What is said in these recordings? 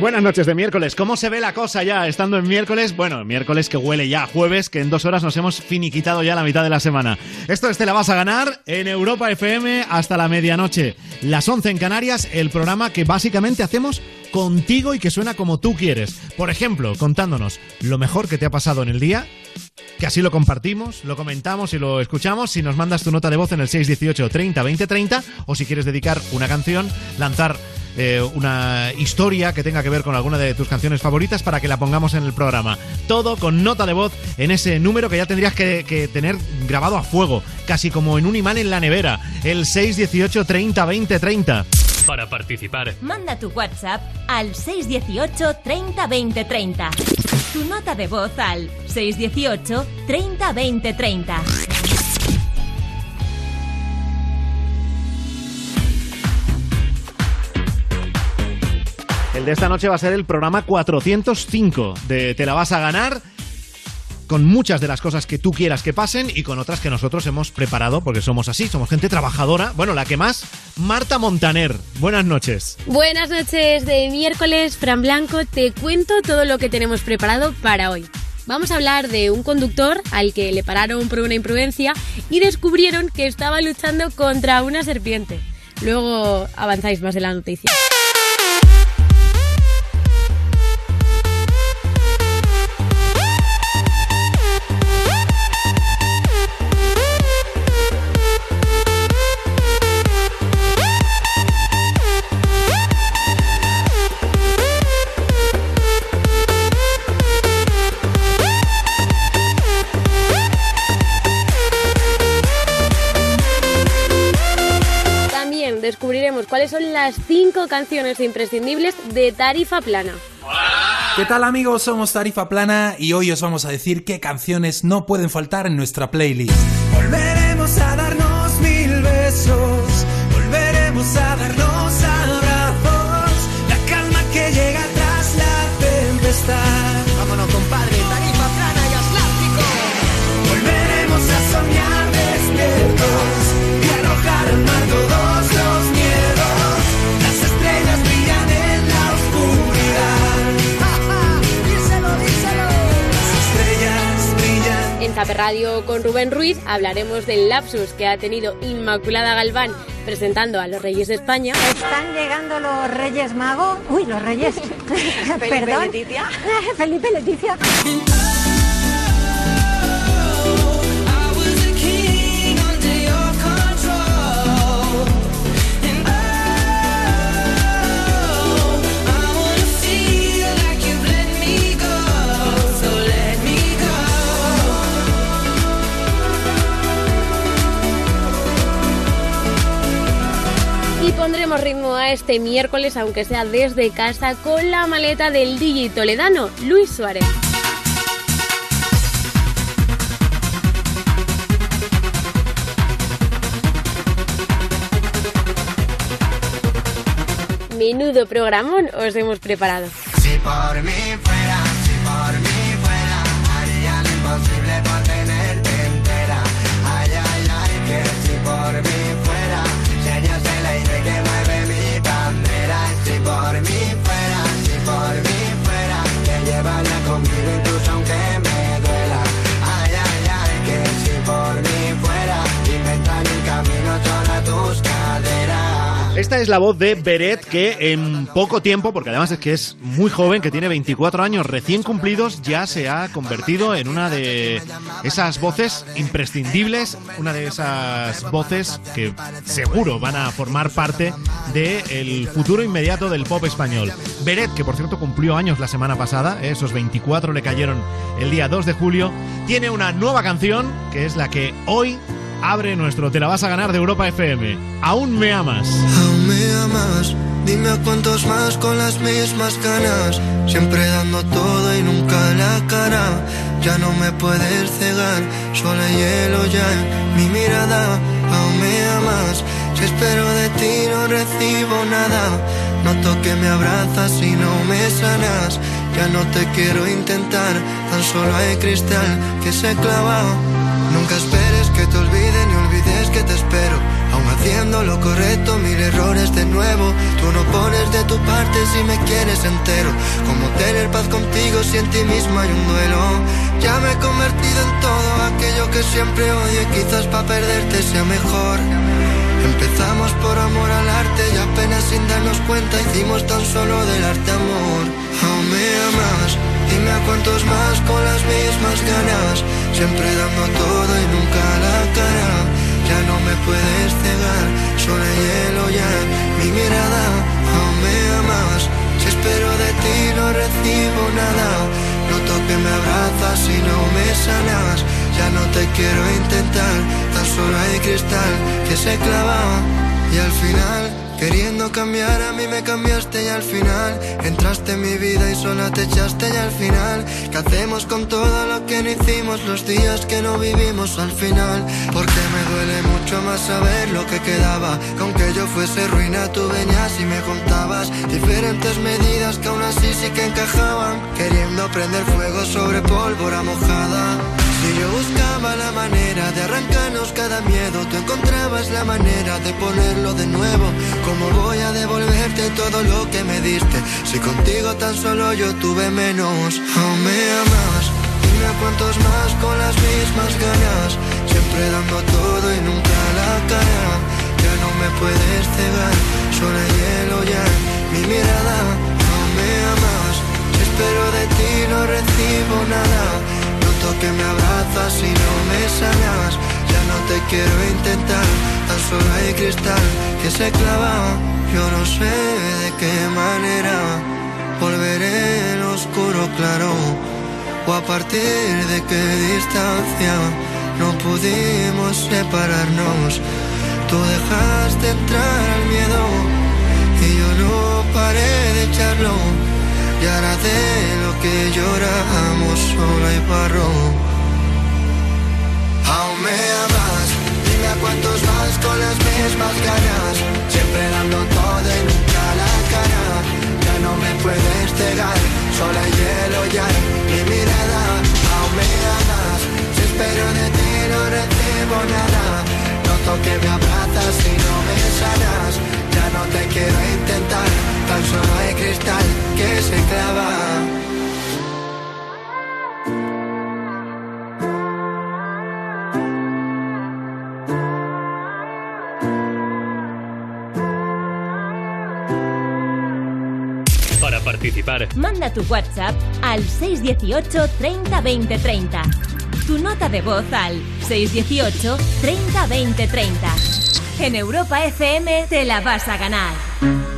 Buenas noches de miércoles. ¿Cómo se ve la cosa ya estando en miércoles? Bueno, miércoles que huele ya jueves, que en dos horas nos hemos finiquitado ya la mitad de la semana. Esto es Te la vas a ganar en Europa FM hasta la medianoche. Las 11 en Canarias, el programa que básicamente hacemos contigo y que suena como tú quieres. Por ejemplo, contándonos lo mejor que te ha pasado en el día que así lo compartimos, lo comentamos y lo escuchamos. Si nos mandas tu nota de voz en el 618 30 20 30 o si quieres dedicar una canción, lanzar eh, una historia que tenga que ver con alguna de tus canciones favoritas para que la pongamos en el programa. Todo con nota de voz en ese número que ya tendrías que, que tener grabado a fuego, casi como en un imán en la nevera, el 618 30 20 30. Para participar, Manda tu WhatsApp al 618 30 20 30. Tu nota de voz al 618 30 20 30. El de esta noche va a ser el programa 405 de Te la vas a ganar con muchas de las cosas que tú quieras que pasen y con otras que nosotros hemos preparado porque somos así, somos gente trabajadora. Bueno, la que más, Marta Montaner. Buenas noches. Buenas noches de miércoles, Fran Blanco. Te cuento todo lo que tenemos preparado para hoy. Vamos a hablar de un conductor al que le pararon por una imprudencia y descubrieron que estaba luchando contra una serpiente. Luego avanzáis más en la noticia. Descubriremos cuáles son las 5 canciones imprescindibles de Tarifa Plana. ¿Qué tal amigos? Somos Tarifa Plana y hoy os vamos a decir qué canciones no pueden faltar en nuestra playlist. Volveremos a darnos mil besos, volveremos a darnos abrazos, En Radio con Rubén Ruiz hablaremos del lapsus que ha tenido Inmaculada Galván presentando a los Reyes de España. Están llegando los Reyes Magos. Uy, los Reyes. Perdón. Leticia. Felipe Leticia. Pondremos ritmo a este miércoles, aunque sea desde casa, con la maleta del DJ toledano, Luis Suárez. Menudo programón os hemos preparado. Si por mí fuera, si por mí fuera, haría lo imposible por es la voz de Beret que en poco tiempo, porque además es que es muy joven, que tiene 24 años recién cumplidos, ya se ha convertido en una de esas voces imprescindibles, una de esas voces que seguro van a formar parte del futuro inmediato del pop español. Beret, que por cierto cumplió años la semana pasada, ¿eh? esos 24 le cayeron el día 2 de julio, tiene una nueva canción que es la que hoy abre nuestro Te la vas a ganar de Europa FM. Aún me amas. Aún me amas, dime a cuántos más con las mismas ganas, siempre dando todo y nunca la cara. Ya no me puedes cegar, solo hay hielo ya en mi mirada. Aún me amas, si espero de ti no recibo nada. Noto que me abrazas y no me sanas. Ya no te quiero intentar, tan solo hay cristal que se clava. Nunca esperes que te olvide ni olvides que te espero. Aún haciendo lo correcto, mil errores de nuevo. Tú no pones de tu parte si me quieres entero. Como tener paz contigo si en ti mismo hay un duelo. Ya me he convertido en todo aquello que siempre odio y quizás para perderte sea mejor. Empezamos por amor al arte y apenas sin darnos cuenta hicimos tan solo del arte amor. Aún me amas, dime a cuántos más con las mismas ganas, siempre dando todo y nunca la cara. Ya no me puedes cegar, solo hielo ya mi mirada. Aún me amas, si espero de ti no recibo nada. Noto que me abrazas y no me sanas. Ya no te quiero intentar, tan solo hay cristal que se clava y al final Queriendo cambiar a mí me cambiaste y al final entraste en mi vida y sola te echaste y al final ¿Qué hacemos con todo lo que no hicimos los días que no vivimos al final? Porque me duele mucho más saber lo que quedaba. Que aunque yo fuese ruina tú venías y me contabas Diferentes medidas que aún así sí que encajaban. Queriendo prender fuego sobre pólvora mojada si yo buscaba la manera de arrancarnos cada miedo, tú encontrabas la manera de ponerlo de nuevo. ¿Cómo voy a devolverte todo lo que me diste? Si contigo tan solo yo tuve menos, aún me amas. Dime cuántos más con las mismas ganas, siempre dando todo y nunca la cara. Ya no me puedes cegar, solo hielo ya mi mirada. Aún me amas, espero de ti no recibo nada que me abrazas y no me sanas. Ya no te quiero intentar, tan solo hay cristal que se clava. Yo no sé de qué manera volveré el oscuro claro. O a partir de qué distancia no pudimos separarnos. Tú dejaste entrar al miedo y yo no paré de echarlo y ahora de lo que lloramos solo hay barro Aún me amas, dime cuántos más con las mismas ganas Siempre dando todo y nunca la cara. Ya no me puedes cegar, solo hay hielo ya mi mirada Manda tu WhatsApp al 618 30 20 30. Tu nota de voz al 618 30 20 30. En Europa FM te la vas a ganar.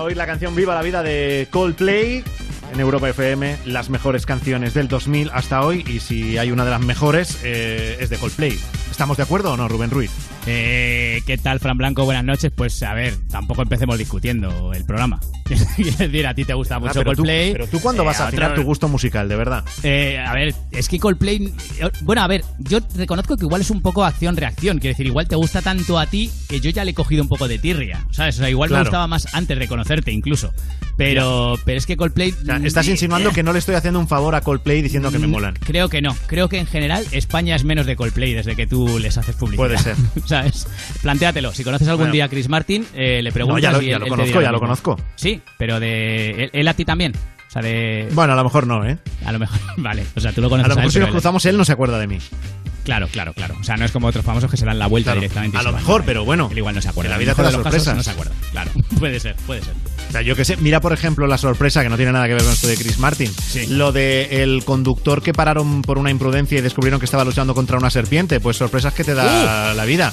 Alegría oír la canción Viva la Vida de Coldplay en Europa FM, las mejores canciones del 2000 hasta hoy y si hay una de las mejores eh, es de Coldplay. ¿Estamos de acuerdo o no, Rubén Ruiz? Eh, ¿Qué tal, Fran Blanco? Buenas noches. Pues a ver, tampoco empecemos discutiendo el programa. Quiero decir, a ti te gusta mucho Ah, pero, tú, Coldplay. pero tú cuándo Eh, vas a otro- afinar tu gusto musical, de verdad. Eh, a ver, es que Coldplay. eh, Bueno, a ver, yo reconozco que igual es un poco acción-reacción. Quiero decir, igual te gusta tanto a ti que yo ya le he cogido un poco de tirria. ¿Sabes? O sea, igual Claro. me gustaba más antes de conocerte, incluso. Pero, pero es que Coldplay. O sea, estás insinuando que no le estoy haciendo un favor a Coldplay diciendo que me Mm, molan. Creo que no. Creo que en general España es menos de Coldplay desde que tú les haces publicidad. Puede ser. ¿Sabes? Plantéatelo. Si conoces algún Bueno. día a Chris Martin, eh, le preguntas. No, ya lo- y él- conozco, ya lo mismo. conozco. Sí, pero de. Él, él a ti también. O sea, de. Bueno, a lo mejor no, ¿eh? A lo mejor. Vale. O sea, tú lo A conoces lo mejor él, si nos él- cruzamos él no se acuerda de mí. Claro, claro, claro. O sea, no es como otros famosos que se dan la vuelta Claro, directamente. a lo mejor, pero bueno, Él igual no se acuerda. la vida te da sorpresas. No se acuerda. Claro. puede ser, puede ser. O sea, yo que sé, mira por ejemplo la sorpresa, que no tiene nada que ver con esto de Chris Martin. Lo de el conductor que pararon por una imprudencia y descubrieron que estaba luchando contra una serpiente. Pues sorpresas que te da la vida.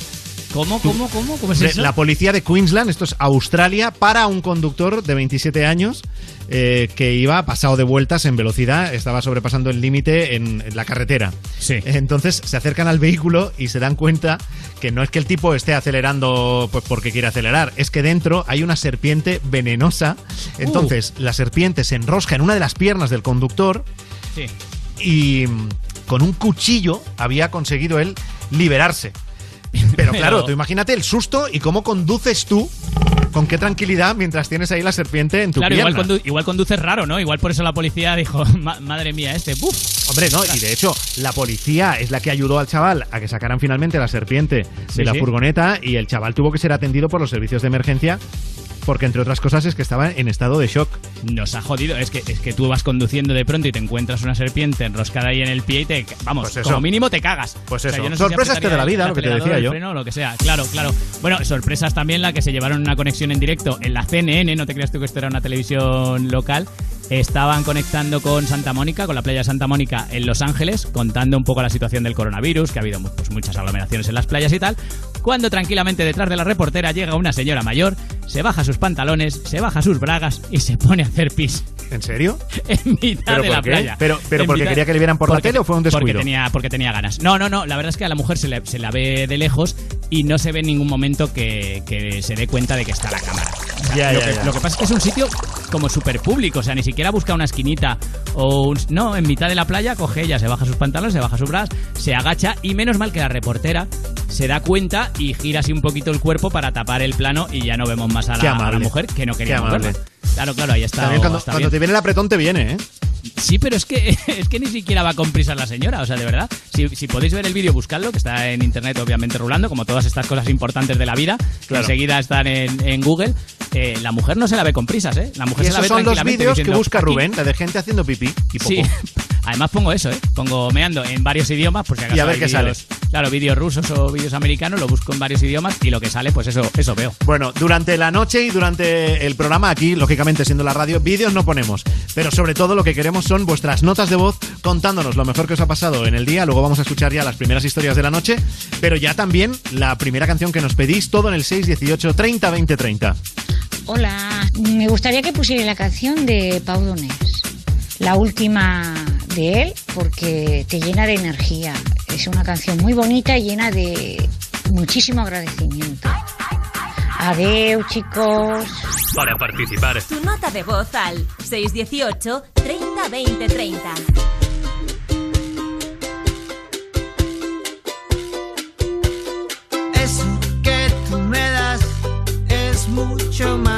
¿Cómo, cómo, cómo? ¿Cómo es eso? La policía de Queensland, esto es Australia, para un conductor de 27 años eh, que iba pasado de vueltas en velocidad, estaba sobrepasando el límite en, en la carretera. Sí. Entonces se acercan al vehículo y se dan cuenta que no es que el tipo esté acelerando pues porque quiere acelerar, es que dentro hay una serpiente venenosa. Entonces la serpiente se enrosca en una de las piernas del conductor Sí. y mm, con un cuchillo había conseguido él liberarse. Pero claro, tú imagínate el susto y cómo conduces tú, con qué tranquilidad mientras tienes ahí la serpiente en tu Claro, igual, pierna. condu- igual conduces raro, ¿no? Igual por eso la policía dijo, "Ma- madre mía, este, ¡buf! Hombre, no, y de hecho, la policía es la que ayudó al chaval a que sacaran finalmente la serpiente Sí, de la sí. furgoneta y el chaval tuvo que ser atendido por los servicios de emergencia porque, entre otras cosas, es que estaba en estado de shock. Nos ha jodido. Es que, es que tú vas conduciendo de pronto y te encuentras una serpiente enroscada ahí en el pie y te. Vamos, Pues eso. como mínimo te cagas. Pues O sea, eso. yo no si Sorpresas que de la vida, lo que te decía yo. freno lo que sea. Claro, claro. Bueno, sorpresas también la que se llevaron una conexión en directo en la CNN. No te creas tú que esto era una televisión local. Estaban conectando con Santa Mónica, con la playa de Santa Mónica en Los Ángeles, contando un poco la situación del coronavirus, que ha habido pues, muchas aglomeraciones en las playas y tal. Cuando tranquilamente detrás de la reportera llega una señora mayor, se baja sus pantalones, se baja sus bragas y se pone a hacer pis. ¿En serio? En mitad ¿Pero de la qué? playa. ¿Pero- pero porque mitad- quería que le vieran por la tele o fue un descuido? Porque tenía, porque tenía ganas. No, no, no. La verdad es que a la mujer se, le- se la ve de lejos y no se ve en ningún momento que, que se dé cuenta de que está la cámara. O sea, Ya, lo, ya, que, ya. lo que pasa es que es un sitio como súper público. O sea, ni siquiera busca una esquinita o un- No, en mitad de la playa coge ella, se baja sus pantalones, se baja sus bras, se agacha y menos mal que la reportera se da cuenta y gira así un poquito el cuerpo para tapar el plano y ya no vemos más a la, a la amable. mujer que no queríamos amable. verla. Claro, claro, ahí está. Cuando, cuando te viene el apretón te viene, ¿eh? Sí, pero es que, es que ni siquiera va con prisas la señora, o sea, de verdad. Si, si podéis ver el vídeo, buscadlo, que está en internet obviamente rulando, como todas estas cosas importantes de la vida, que Claro. enseguida están en, en Google. Eh, la mujer no se la ve con prisas, ¿eh? La mujer Y se la ve son los vídeos que busca. Rubén, la de gente haciendo pipí y popó. Sí, además pongo eso, ¿eh? Pongo meando en varios idiomas, por si acaso Y a ver hay qué vídeos- Claro, vídeos rusos o vídeos americanos, lo busco en varios idiomas y lo que sale, pues eso, eso veo. Bueno, durante la noche y durante el programa aquí, lógicamente siendo la radio, vídeos no ponemos, pero sobre todo lo que queremos son vuestras notas de voz contándonos lo mejor que os ha pasado en el día, luego vamos a escuchar ya las primeras historias de la noche, pero ya también la primera canción que nos pedís, todo en el 618 30 20 30. Hola, me gustaría que pusiera la canción de Pau Donés, la última de él, porque te llena de energía. Es una canción muy bonita y llena de muchísimo agradecimiento. Adeu, chicos. Para participar, Tu nota de voz al 618 30 20 30. Eso que tú me das es mucho más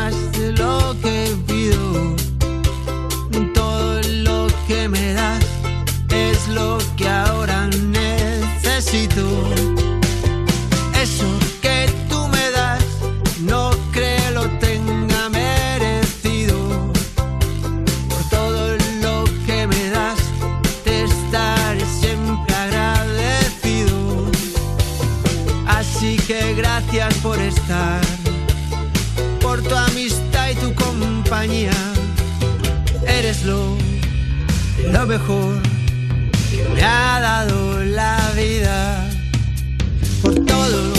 Eres lo, lo mejor que me ha dado la vida. Por todo lo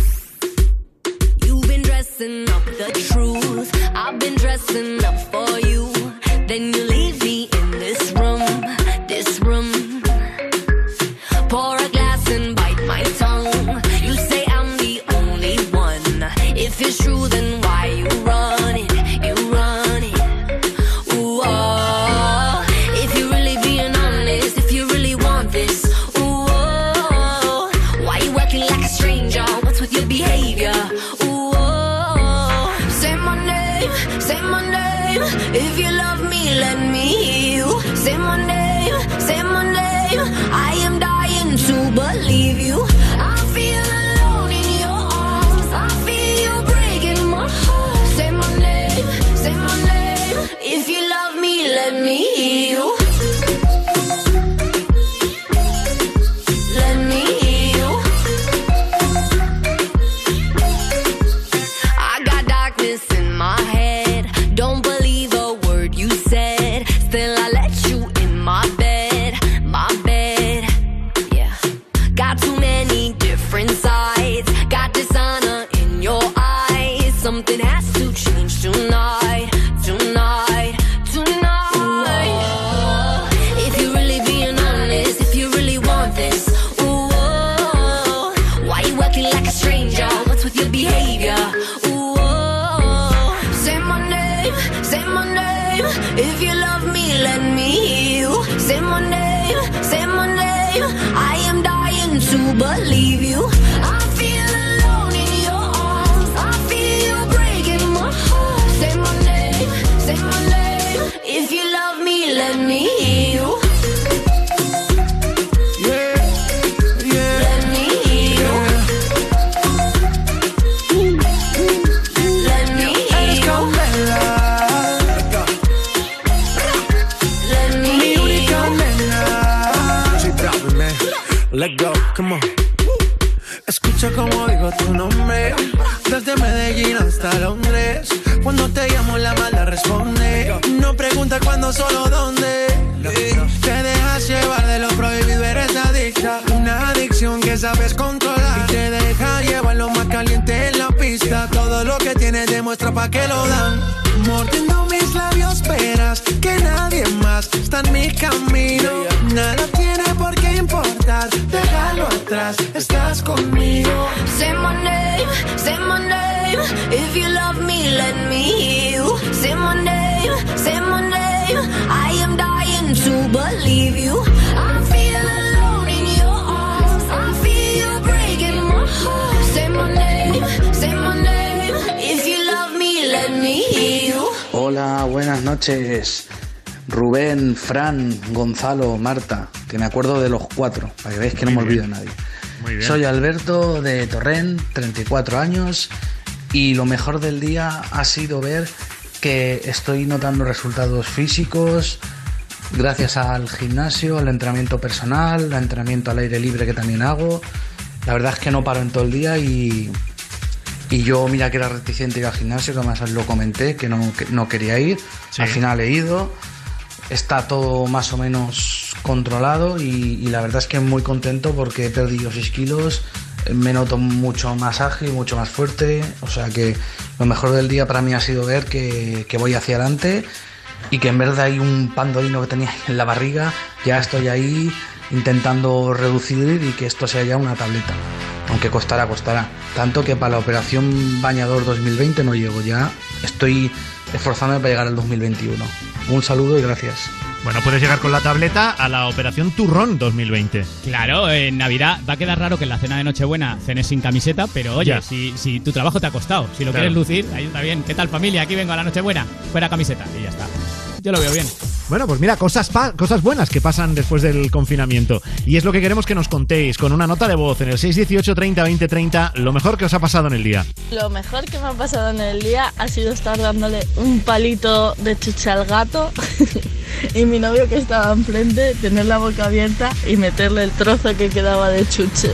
Buenas noches. Rubén, Fran, Gonzalo, Marta, que me acuerdo de los cuatro, para que veáis que no me olvido de nadie. Muy bien. Soy Alberto de Torrent, 34 años, y lo mejor del día ha sido ver que estoy notando resultados físicos gracias al gimnasio, al entrenamiento personal, al entrenamiento al aire libre que también hago. La verdad es que no paro en todo el día y, y yo, mira que era reticente ir al gimnasio, que además lo comenté, que no, que no quería ir. Sí. Al final he ido. Está todo más o menos controlado y, y la verdad es que muy contento porque he perdido 6 kilos. Me noto mucho más ágil, mucho más fuerte. O sea que lo mejor del día para mí ha sido ver que, que voy hacia adelante y que en vez de hay un pandolino que tenía en la barriga, ya estoy ahí intentando reducir y que esto sea ya una tableta. Aunque costará, costará. Tanto que para la operación Bañador 2020 no llego ya. Estoy esforzándome para llegar al 2021. Un saludo y gracias. Bueno, puedes llegar con la tableta a la operación Turrón 2020. Claro, en Navidad va a quedar raro que en la cena de Nochebuena cenes sin camiseta, pero oye, si, si tu trabajo te ha costado, si lo Claro. quieres lucir, ahí está bien. ¿Qué tal familia? Aquí vengo a la Nochebuena, fuera camiseta y ya está. Yo lo veo bien. Bueno, pues mira, cosas, pa- cosas buenas que pasan después del confinamiento. Y es lo que queremos que nos contéis con una nota de voz en el 618 30 20 30, lo mejor que os ha pasado en el día. Lo mejor que me ha pasado en el día ha sido estar dándole un palito de chuche al gato y mi novio que estaba enfrente tener la boca abierta y meterle el trozo que quedaba de chuche.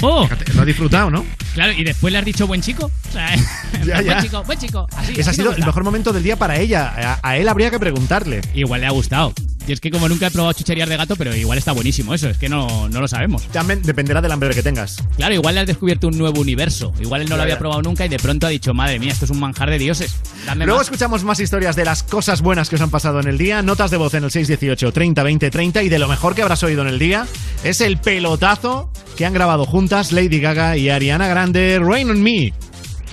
¡Oh! Lo ha disfrutado, ¿no? Claro, y después le has dicho buen chico. Ya, buen chico, buen chico. Así, Ese ha así sido el mejor momento del día para ella. A, a él habría que preguntarle. Igual le ha gustado. Y es que como nunca he probado chucherías de gato, pero igual está buenísimo eso, es que no, no lo sabemos. También dependerá del hambre que tengas. Claro, igual le has descubierto un nuevo universo. Igual él no lo había probado nunca y de pronto ha dicho, madre mía, esto es un manjar de dioses. Dame Luego más. escuchamos más historias de las cosas buenas que os han pasado en el día, notas de voz en el 618 30 20 30 y de lo mejor que habrás oído en el día es el pelotazo que han grabado juntas Lady Gaga y Ariana Grande, Rain on Me.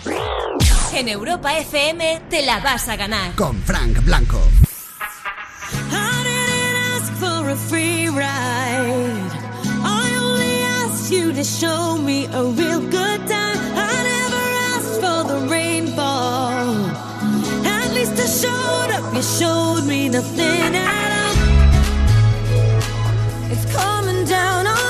En Europa FM te la vas a ganar. Con Frank Blanco. I didn't ask for a free ride. I only asked you to show me a real good time. I never asked for the rainfall. And you showed up, you showed me nothing at all. It's coming down on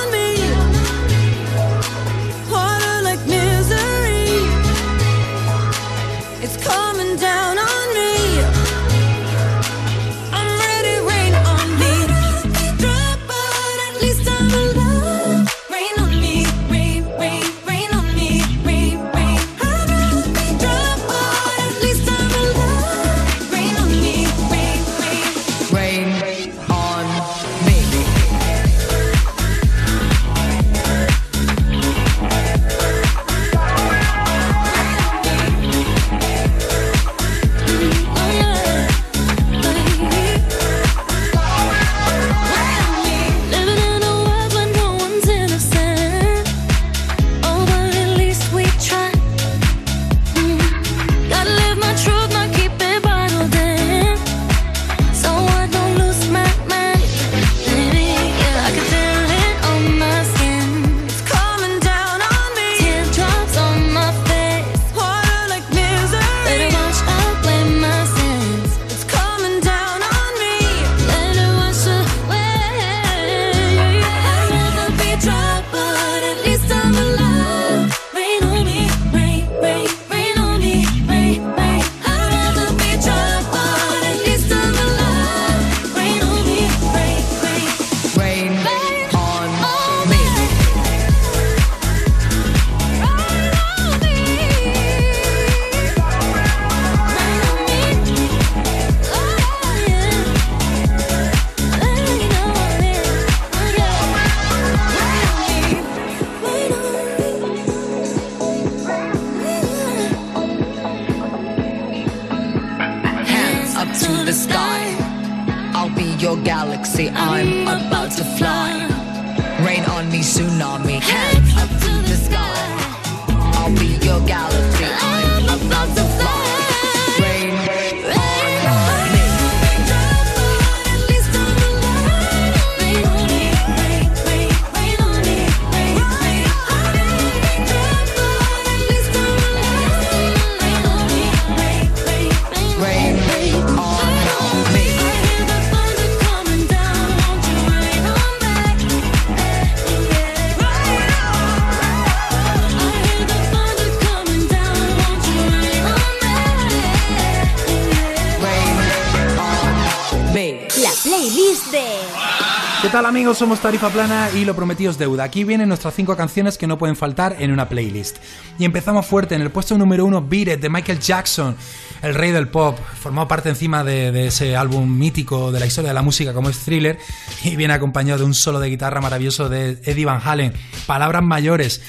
amigos? Somos Tarifa Plana y lo prometido es deuda. Aquí vienen nuestras 5 canciones que no pueden faltar en una playlist. Y empezamos fuerte en el puesto número 1, Beat de Michael Jackson, el rey del pop. Formó parte encima de, de ese álbum mítico de la historia de la música como es Thriller y viene acompañado de un solo de guitarra maravilloso de Eddie Van Halen. Palabras mayores.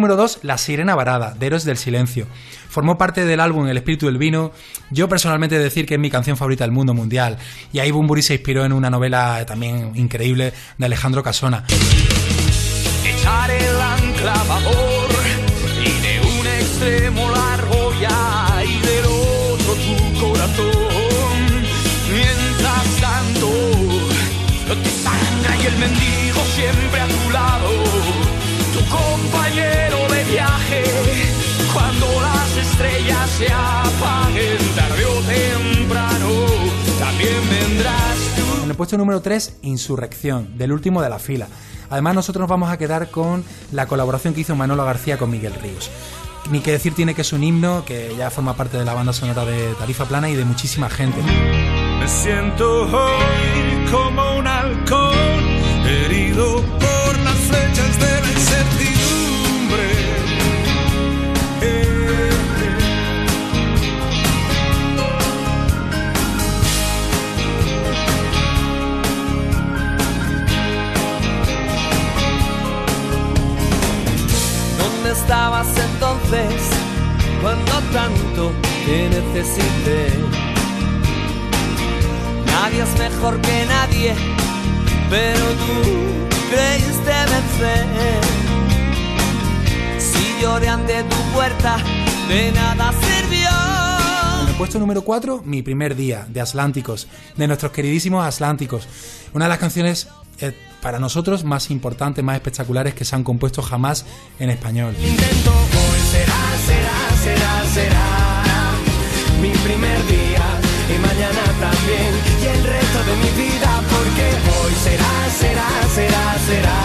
Número 2, La Sirena Varada, de Héroes del Silencio. Formó parte del álbum El Espíritu del Vino. Yo personalmente decir que es mi canción favorita del mundo mundial. Y ahí Bumburi se inspiró en una novela también increíble de Alejandro Casona. Echar el ancla favor y de un extremo la argolla y del otro tu corazón. Mientras tanto, te sangra y el mendigo siempre a tu lado, se apaguen tarde o temprano, también vendrás tú. En el puesto número 3, Insurrección, del último de la fila. Además, nosotros nos vamos a quedar con la colaboración que hizo Manolo García con Miguel Ríos. Ni que decir tiene que es un himno que ya forma parte de la banda sonora de Tarifa Plana y de muchísima gente. Me siento hoy como un te. Nadie es mejor que nadie, pero tú creíste vencer. Si lloré ante tu puerta, de nada sirvió. En el puesto número 4, Mi primer día, de Atlánticos, de nuestros queridísimos Atlánticos. Una de las canciones eh, para nosotros más importantes, más espectaculares que se han compuesto jamás en español. Intento hoy será, será, será, será mi primer día y mañana también. Y el resto de mi vida porque hoy será, será, será, será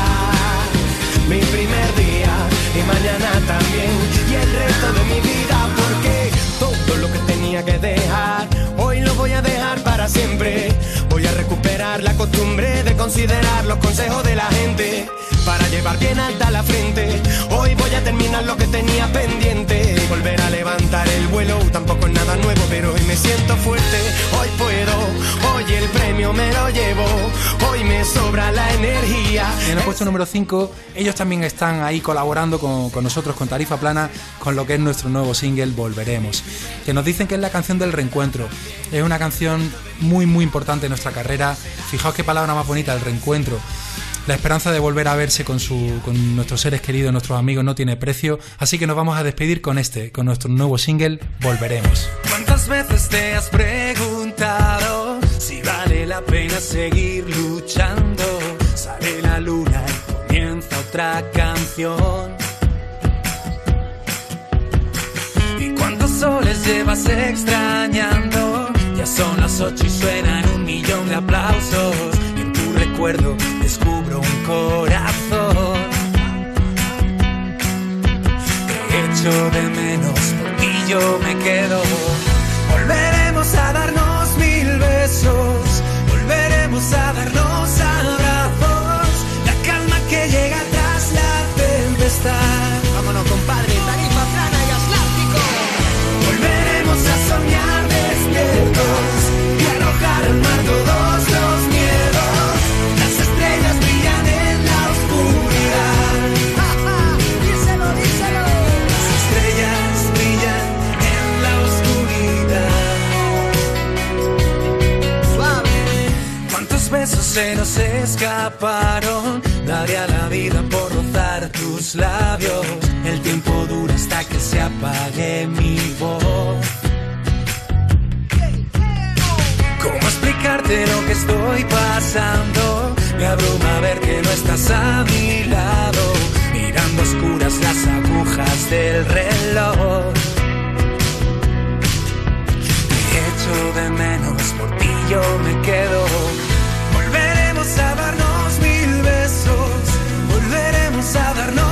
mi primer día y mañana también. Y el resto de mi vida porque todo lo que tenía que dejar hoy lo voy a dejar para siempre. Voy a recuperar la costumbre de considerar los consejos de la gente para llevar bien alta la frente hoy voy a terminar lo que tenía pendiente volver a levantar el vuelo tampoco es nada nuevo pero hoy me siento fuerte hoy puedo hoy el premio me lo llevo hoy me sobra la energía en el puesto número 5, ellos también están ahí colaborando con, con nosotros, con Tarifa Plana, con lo que es nuestro nuevo single Volveremos. Que nos dicen que es la canción del reencuentro. Es una canción muy, muy importante en nuestra carrera. Fijaos qué palabra más bonita, el reencuentro. La esperanza de volver a verse con, su, con nuestros seres queridos, nuestros amigos, no tiene precio. Así que nos vamos a despedir con este, con nuestro nuevo single Volveremos. ¿Cuántas veces te has preguntado si vale la pena seguir luchando? Sale la luna y comienza otra canción. ¿Y cuántos soles llevas extrañando? Ya son las ocho y suenan un millón de aplausos. Descubro un corazón. Te echo de menos y yo me quedo. Besos se nos escaparon? Daría la vida por rozar tus labios. El tiempo dura hasta que se apague mi voz. ¿Cómo explicarte lo que estoy pasando? Me abruma ver que no estás a mi lado, mirando oscuras las agujas del reloj. Te echo de menos, por ti yo me quedo. A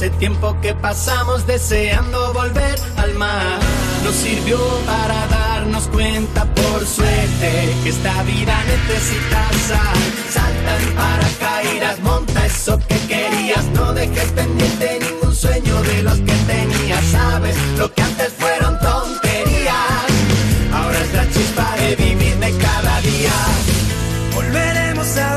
ese tiempo que pasamos deseando volver al mar, nos sirvió para darnos cuenta por suerte que esta vida necesita sal. Salta en paracaídas, monta eso que querías, no dejes pendiente ningún sueño de los que tenías, sabes lo que antes fueron tonterías. Ahora es la chispa de vivir de cada día. Volveremos a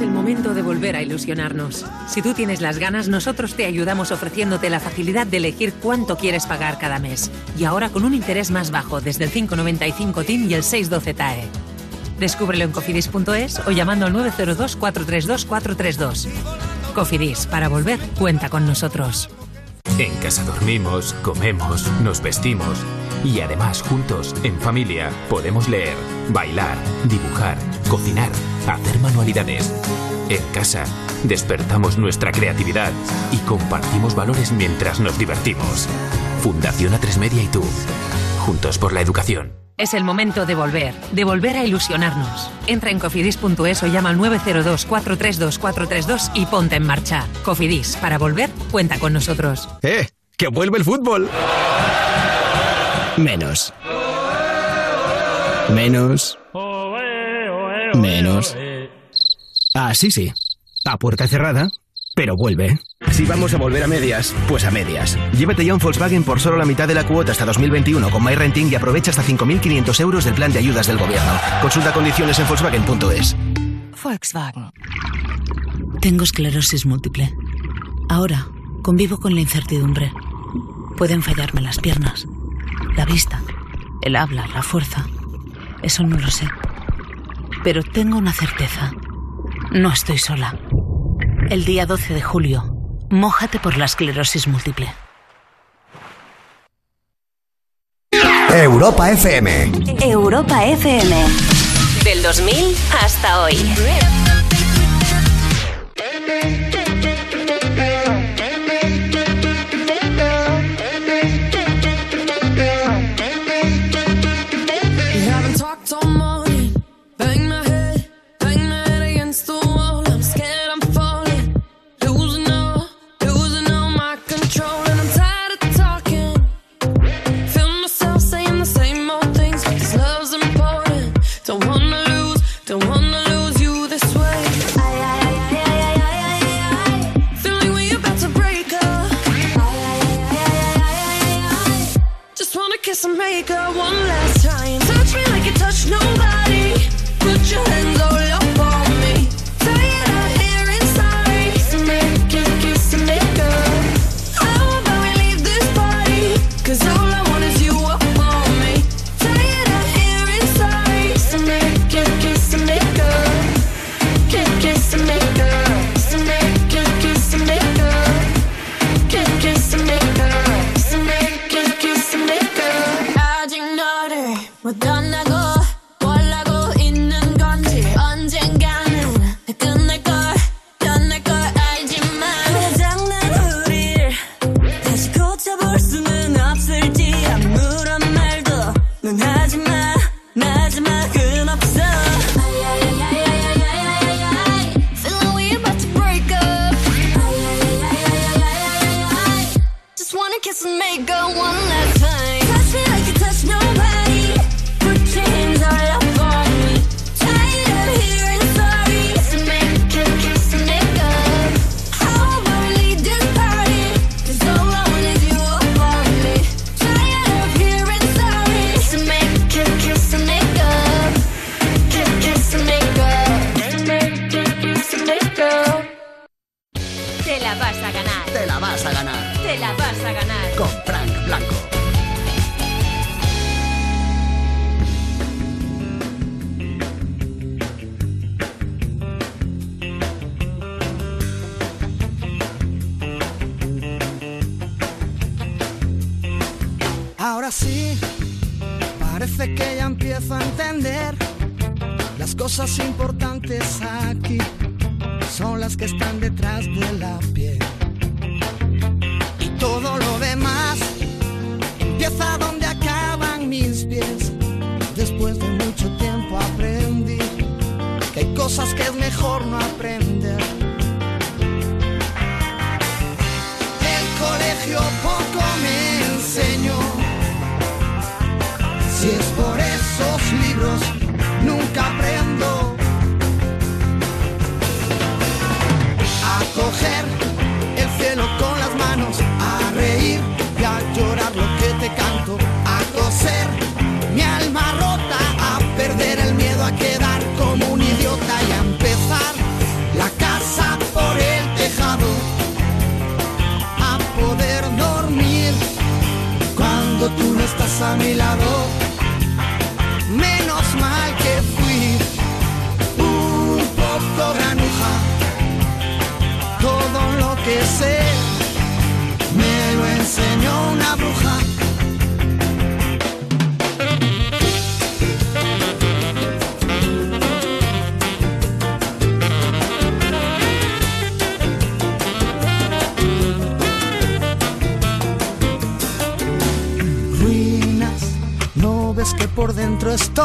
Es el momento de volver a ilusionarnos. Si tú tienes las ganas, nosotros te ayudamos ofreciéndote la facilidad de elegir cuánto quieres pagar cada mes. Y ahora con un interés más bajo, desde el 595 TIN y el 612 TAE. Descúbrelo en cofidis.es o llamando al 902 432 432. Cofidis, para volver, cuenta con nosotros. En casa dormimos, comemos, nos vestimos y además juntos, en familia, podemos leer, bailar, dibujar, cocinar, hacer manualidades. En casa, despertamos nuestra creatividad y compartimos valores mientras nos divertimos. Fundación A3 Media y tú, juntos por la educación. Es el momento de volver, de volver a ilusionarnos. Entra en cofidis.es o llama al 902 432 432 y ponte en marcha. Cofidis, para volver, cuenta con nosotros. ¡Eh! ¡Que vuelve el fútbol! Menos. Menos. Menos. Ah, sí, sí. A puerta cerrada, pero vuelve. Si vamos a volver a medias, pues a medias. Llévate ya un Volkswagen por solo la mitad de la cuota hasta 2021 con MyRenting y aprovecha hasta 5.500 euros del plan de ayudas del gobierno. Consulta condiciones en Volkswagen.es. Volkswagen. Tengo esclerosis múltiple. Ahora convivo con la incertidumbre. Pueden fallarme las piernas, la vista, el habla, la fuerza. Eso no lo sé. Pero tengo una certeza. No estoy sola. El día 12 de julio, mójate por la esclerosis múltiple. Europa FM. Europa FM. Del 2000 hasta hoy.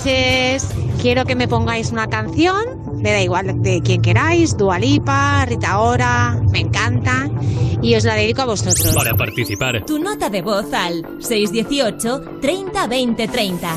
Noches. Quiero que me pongáis una canción, me da igual de quien queráis, Dualipa, Rita Ora, me encanta y os la dedico a vosotros. Para participar, Tu nota de voz al 618 30 20 30.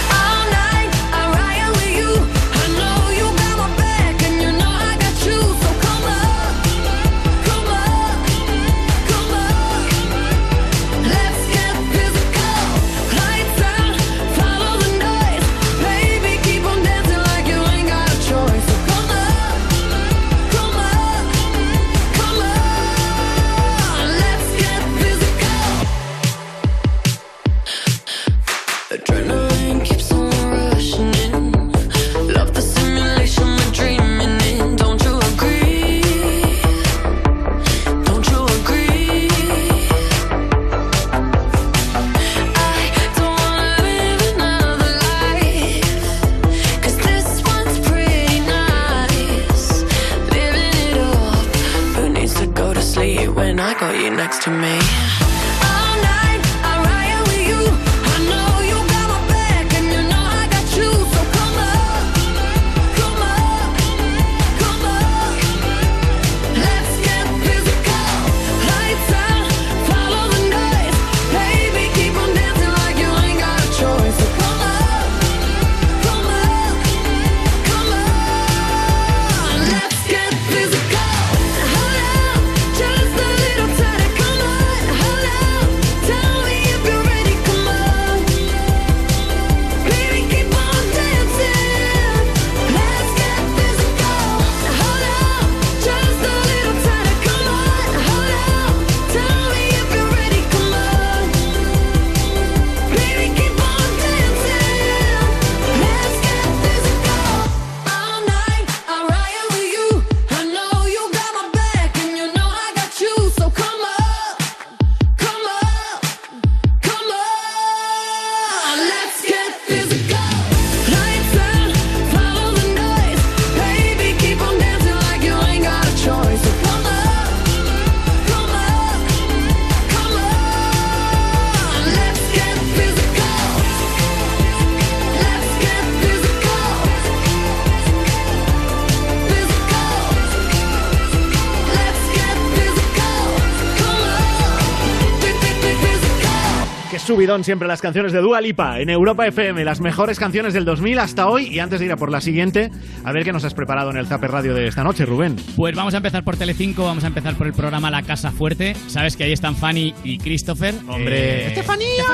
Subidón siempre las canciones de Dua Lipa en Europa FM, las mejores canciones del 2000 hasta hoy. Y antes de ir a por la siguiente, a ver qué nos has preparado en el Zapper Radio de esta noche, Rubén. Pues vamos a empezar por Telecinco, vamos a empezar por el programa La Casa Fuerte. Sabes que ahí están Fanny y Christopher. Hombre. Eh, ¡Estefanía!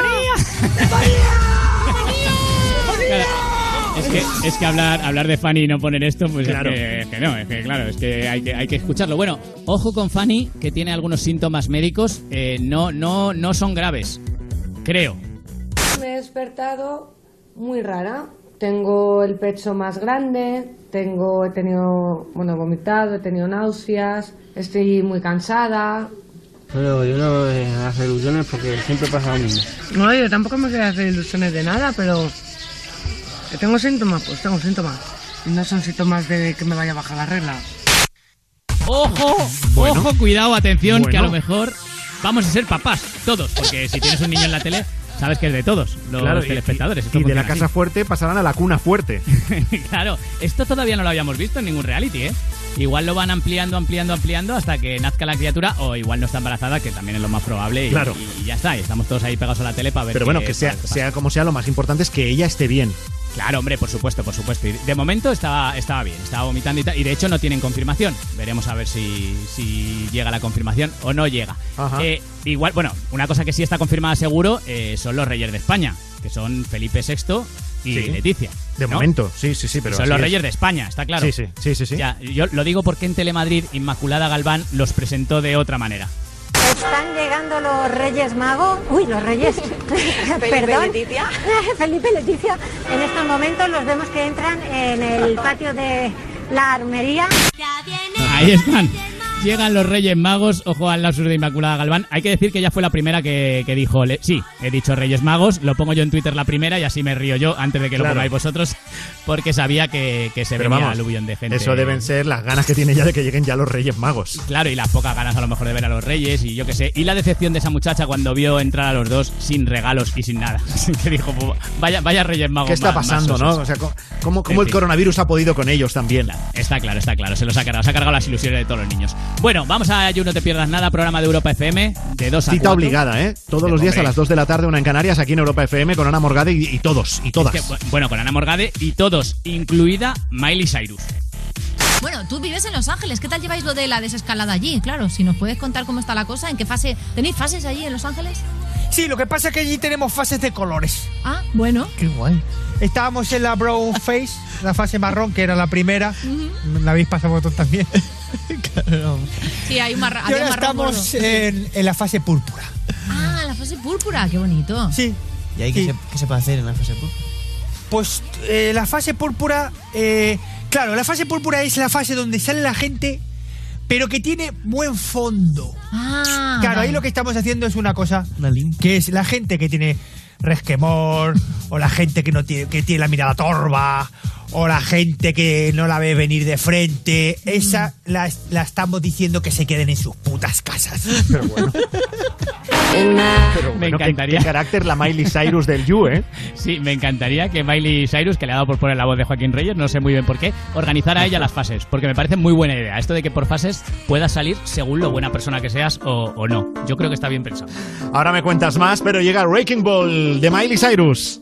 Claro, Es que, es que hablar, hablar de Fanny y no poner esto, pues Claro. es, que, es que no, es que claro, es que hay, que hay que escucharlo. Bueno, ojo con Fanny, que tiene algunos síntomas médicos, eh, no, no, no son graves, creo. Me he despertado muy rara. Tengo el pecho más grande, tengo, he tenido, bueno, he vomitado, he tenido náuseas, estoy muy cansada. Pero yo no voy a hacer ilusiones porque siempre pasa lo mismo. No, yo tampoco me quería hacer ilusiones de nada, pero que tengo síntomas, pues tengo síntomas. Y no son síntomas de que me vaya a bajar la regla. Ojo, Bueno. ojo, cuidado, atención, que a lo mejor vamos a ser papás, todos, porque si tienes un niño en la tele, sabes que es de todos los Claro, telespectadores. Y de la casa fuerte pasarán a la cuna fuerte. claro, esto todavía no lo habíamos visto en ningún reality, ¿eh? Igual lo van ampliando, ampliando, ampliando hasta que nazca la criatura o igual no está embarazada, que también es lo más probable. Y, Claro. y- y ya está, y estamos todos ahí pegados a la tele para ver Pero bueno, qué- que sea, sea como sea, lo más importante es que ella esté bien. Claro, hombre, por supuesto, por supuesto. Y de momento estaba, estaba bien, estaba vomitando y tal. Y de hecho no tienen confirmación. Veremos a ver si, si llega la confirmación o no llega. Eh, igual, bueno, una cosa que sí está confirmada seguro eh, son los reyes de España, que son Felipe VI y Sí. Leticia. De ¿no? momento, sí, sí, sí, pero son los es. reyes de España, está claro. Sí, sí, sí, sí, sí. Ya, yo lo digo porque en Telemadrid Inmaculada Galván los presentó de otra manera. Están llegando los Reyes Magos. Uy, los Reyes. Perdón. Leticia. Felipe y Leticia. En estos momentos los vemos que entran en el patio de la armería. Ahí están. Llegan los Reyes Magos, ojo al lapsus de Inmaculada Galván. Hay que decir que ella fue la primera que, que dijo, le- sí, he dicho Reyes Magos, lo pongo yo en Twitter la primera y así me río yo antes de que lo pongáis vosotros, porque sabía que, que se Pero venía vamos, aluvión de gente. Eso deben ser las ganas que tiene ya de que lleguen ya los Reyes Magos. Claro, y las pocas ganas a lo mejor de ver a los Reyes y yo qué sé. Y la decepción de esa muchacha cuando vio entrar a los dos sin regalos y sin nada. Que dijo, "Pues vaya, vaya Reyes Magos. ¿Qué está más- más pasando, no? sosos". O sea, ¿cómo, cómo el fin. coronavirus ha podido con ellos también? Está claro, está claro. Se los ha cargado. Se ha cargado las ilusiones de todos los niños. Bueno, vamos a You No Te Pierdas Nada, programa de Europa FM, de 2 a Cita 4. obligada, ¿eh? Todos De- los días a las 2 de la tarde, una en Canarias, aquí en Europa FM, con Ana Morgade y, y todos, y todas. Es que, bu- bueno, con Ana Morgade y todos, incluida Miley Cyrus. Bueno, tú vives en Los Ángeles. ¿Qué tal lleváis lo de la desescalada allí? Claro, si nos puedes contar cómo está la cosa, en qué fase. ¿Tenéis fases allí en Los Ángeles? Sí, lo que pasa es que allí tenemos fases de colores. Ah, bueno. Qué guay. Estábamos en la brown face, la fase marrón, que era la primera. La habéis pasado vosotros también. Sí, hay un Y había ahora marrón estamos en, en la fase púrpura. Ah, la fase púrpura, qué bonito. Sí. ¿Y ahí qué, se, qué se puede hacer en la fase púrpura? Pues eh, la fase púrpura, eh, claro, la fase púrpura es la fase donde sale la gente, pero que tiene buen fondo. Ah, Claro, ahí lo que estamos haciendo es una cosa, que es la gente que tiene resquemor, o la gente que no tiene, que tiene la mirada torva, o la gente que no la ve venir de frente. Esa la, la estamos diciendo que se queden en sus putas casas. Pero bueno. me bueno, qué- encantaría. qué carácter la Miley Cyrus del You, ¿eh? Sí, me encantaría que Miley Cyrus, que le ha dado por poner la voz de Joaquín Reyes, no sé muy bien por qué, organizara ella las fases, porque me parece muy buena idea. Esto de que por fases puedas salir según lo buena persona que seas o, o no. Yo creo que está bien pensado. Ahora me cuentas más, pero llega Wrecking Ball de Miley Cyrus.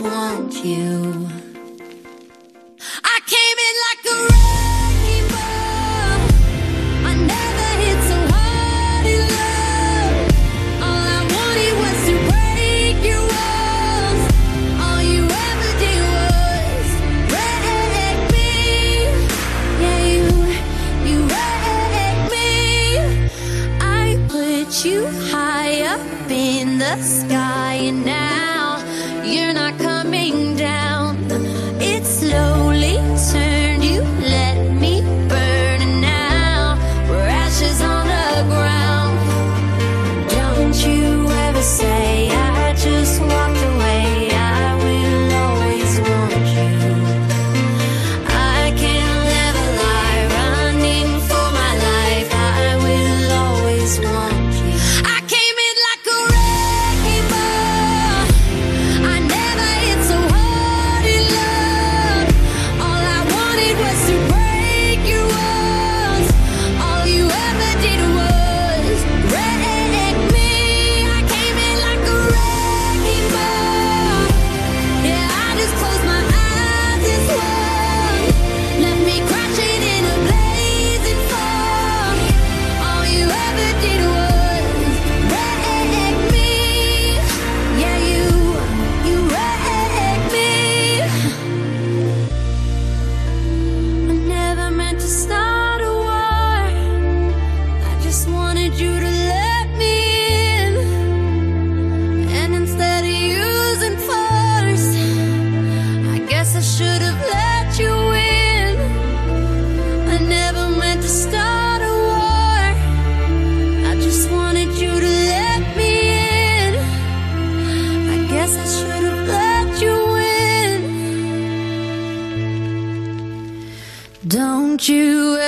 want you. I came in like a wrecking I never hit so hard in love. All I wanted was to break your walls. All you ever did was me. Yeah, you, you me. I put you high up in the sky.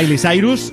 Miley Cyrus.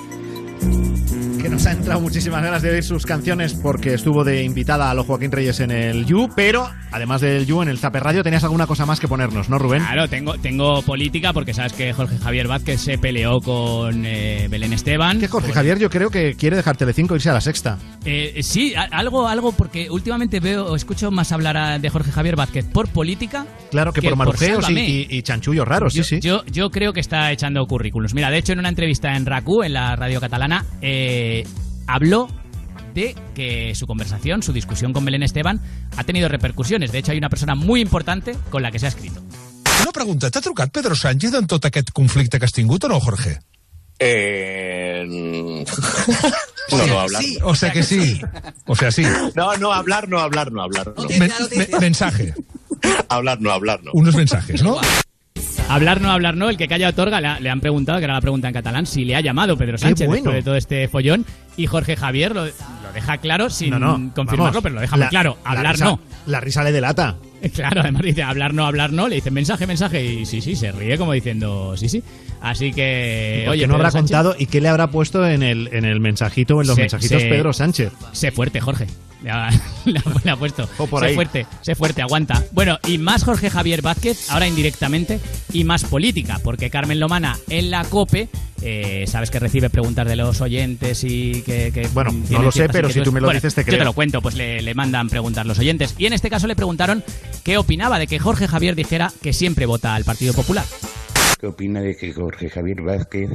Que nos ha entrado muchísimas ganas de oír sus canciones porque estuvo de invitada a los Joaquín Reyes en el You, pero además del You en el Zaper Radio tenías alguna cosa más que ponernos, ¿no, Rubén? Claro, tengo, tengo política porque sabes que Jorge Javier Vázquez se peleó con eh, Belén Esteban. Que Jorge Javier yo creo que quiere dejar Telecinco e irse a la sexta. Eh, sí, algo, algo, porque últimamente veo, o escucho más hablar a- de Jorge Javier Vázquez por política. Claro que, por marujeos y, Sálvame. y- y chanchullos raros, yo, sí, sí. Yo, yo creo que está echando currículos. Mira, de hecho, en una entrevista en RACU, en la radio catalana, eh, habló que su conversación, su discusión con Belén Esteban, ha tenido repercusiones. De hecho, hay una persona muy importante con la que se ha escrito. Una pregunta, t'ha trucat Pedro Sánchez en tot aquest conflicte que has tingut o no, Jorge? Eh... no, no, hablar. O sea que sí. O sea, sí. No, no, hablar, no, hablar, no, hablar. No. Men- me- mensaje. Hablar, no, hablar, no. Unos mensajes, ¿no? Hablar no, hablar no, el que calla otorga, le, ha- le han preguntado, que era la pregunta en catalán, si le ha llamado Pedro Sánchez bueno. después de todo este follón. Y Jorge Javier lo deja claro sin No, no, confirmarlo, vamos. pero lo deja muy La- claro. la Hablar risa- no. La risa le delata. Claro, además dice hablar no, hablar no, le dicen mensaje, mensaje, y sí, sí, se ríe como diciendo sí, sí. Así que, ¿Por oye, no Pedro habrá Sánchez, contado y qué le habrá puesto en el, en el mensajito o en los Se- mensajitos se- Pedro Sánchez? Sé fuerte, Jorge. Le ha, le ha- le ha puesto. por sé ahí. fuerte, sé fuerte, aguanta. Bueno, y más Jorge Javier Vázquez, ahora indirectamente, y más política, porque Carmen Lomana en la COPE, eh, sabes que recibe preguntas de los oyentes y que. que, Bueno, no lo sé, pero si tú me lo Bueno, dices, te Yo creo. te lo cuento, pues le, le mandan preguntar los oyentes. Y en este caso le preguntaron qué opinaba de que Jorge Javier dijera que siempre vota al Partido Popular. ¿Qué opina de que Jorge Javier Vázquez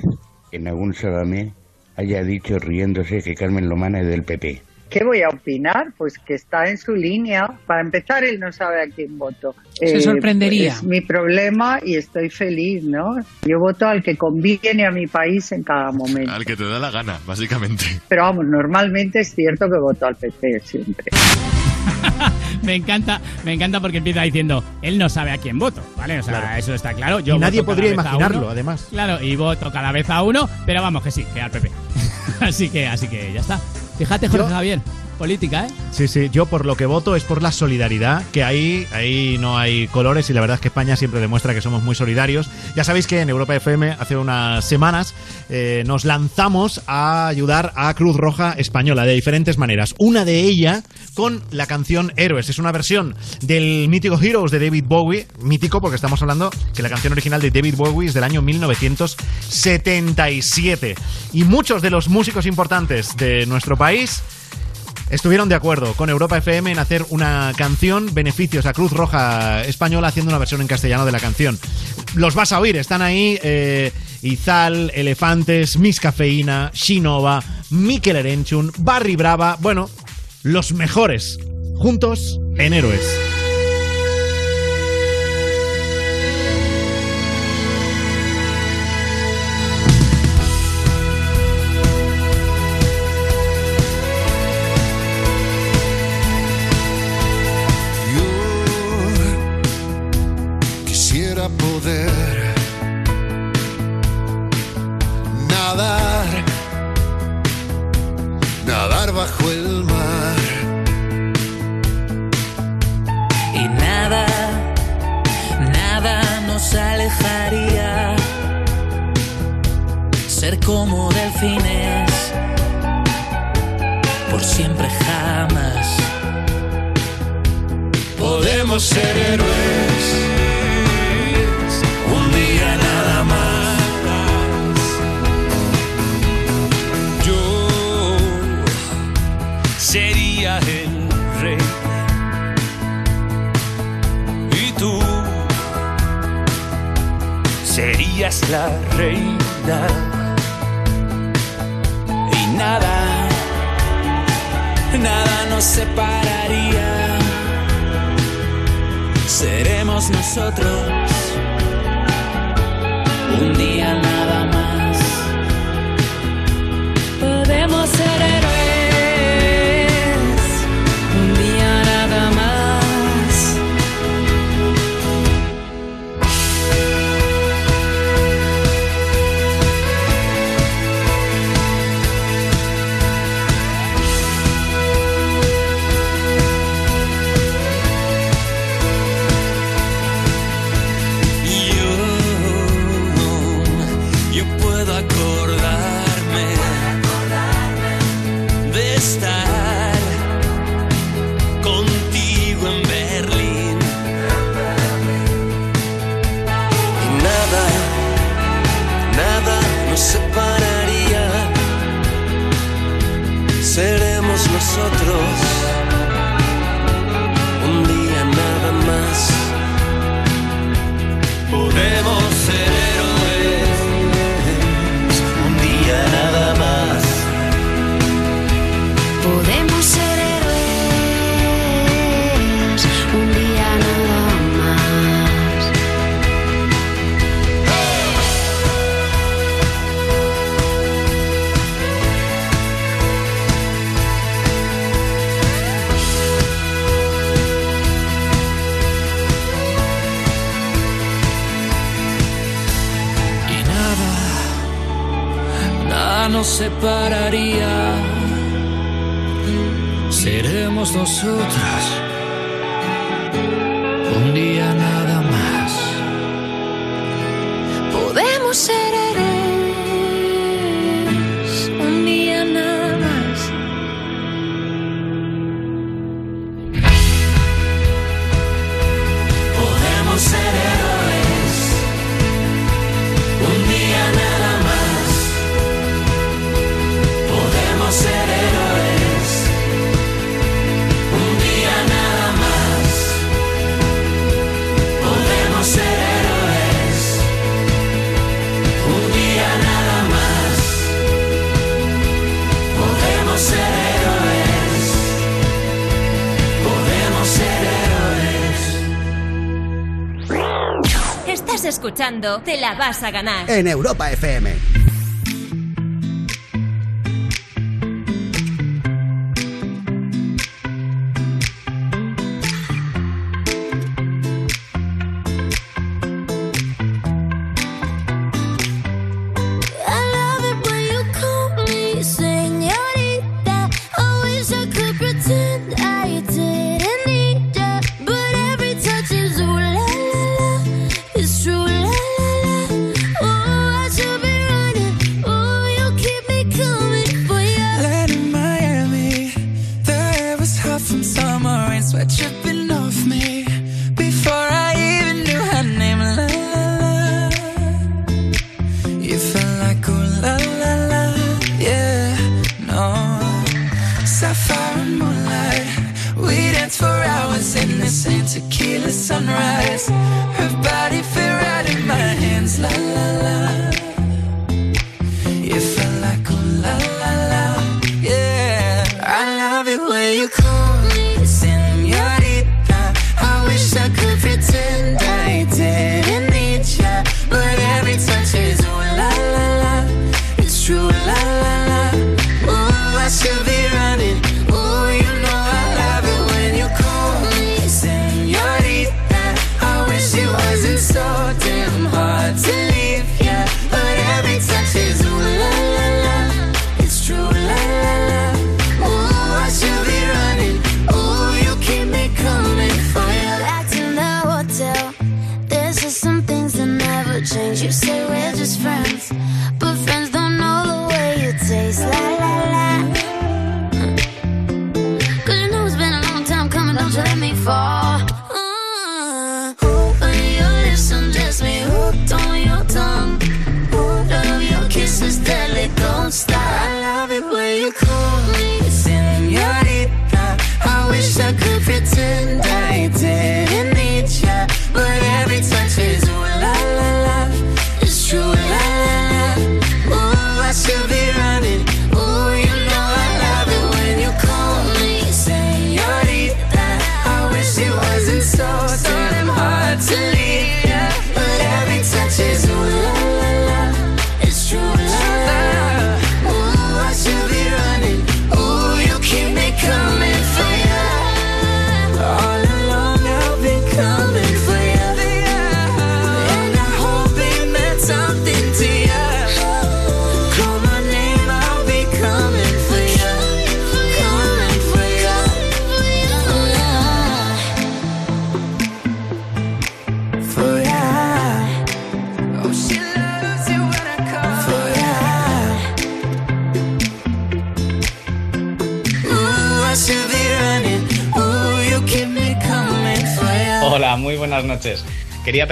en algún Sábame haya dicho riéndose que Carmen Lomana es del PP? ¿Qué voy a opinar? Pues que está en su línea. Para empezar, él no sabe a quién voto. Se sorprendería. Es mi problema y estoy feliz, ¿no? Yo voto al que conviene a mi país en cada momento. Al que te da la gana, básicamente. Pero vamos, normalmente es cierto que voto al PP siempre. Me encanta, me encanta porque empieza diciendo, él no sabe a quién voto, ¿vale? O sea, Claro. eso está claro. Yo Y nadie podría imaginarlo, uno. además. Claro, y voto cada vez a uno, pero vamos que sí, que al PP. así que, así que ya está. Fíjate, Jorge Yo- Javier, política, ¿eh? Sí, sí, yo por lo que voto es por la solidaridad, que ahí, ahí no hay colores y la verdad es que España siempre demuestra que somos muy solidarios. Ya sabéis que en Europa FM hace unas semanas eh, nos lanzamos a ayudar a Cruz Roja Española de diferentes maneras. Una de ellas con la canción Héroes. Es una versión del mítico Heroes de David Bowie, mítico porque estamos hablando que la canción original de David Bowie es del año 1977. Y muchos de los músicos importantes de nuestro país estuvieron de acuerdo con Europa FM en hacer una canción beneficios a Cruz Roja Española haciendo una versión en castellano de la canción. Los vas a oír, están ahí eh, Izal, Elefantes, Miss Cafeína, Shinova, Mikel Erenchun, Barry Brava, bueno, los mejores, juntos en Héroes. Te la vas a ganar. En Europa FM.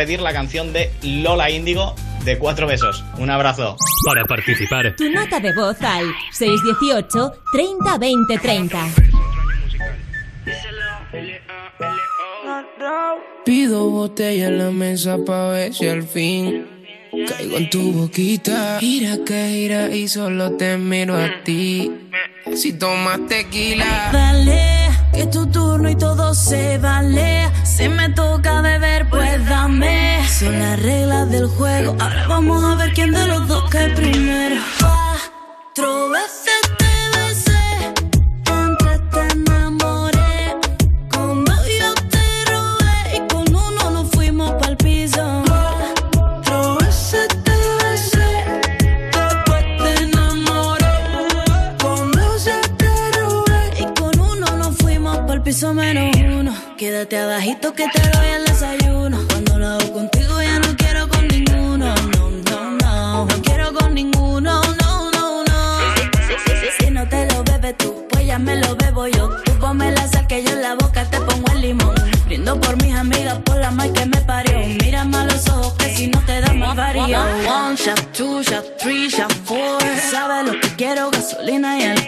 Pedir la canción de Lola Índigo de Cuatro Besos. Un abrazo. Para participar, Tu nota de voz al 618 30 20 30. Pido botella en la mesa pa' ver si al fin caigo en tu boquita. Gira que gira y solo te miro a ti. Si tomas tequila. Dale, que es tu turno y todo se vale. Si me toca beber, pues dame. Son las reglas del juego. Ahora vamos a ver quién de los dos cae primero. Cuatro veces Quédate abajito que te doy el desayuno. Cuando lo hago contigo ya no quiero con ninguno. No, no, no. No quiero con ninguno. No, no, no. Si, si, si, si no te lo bebes tú, pues ya me lo bebo yo. Tú ponme la sal que yo en la boca te pongo el limón. Brindo por mis amigas, por la mal que me parió. Mírame a los ojos que si no te da más varío. One shot, two shot, three shot, four. Sabes lo que quiero, gasolina y alcohol.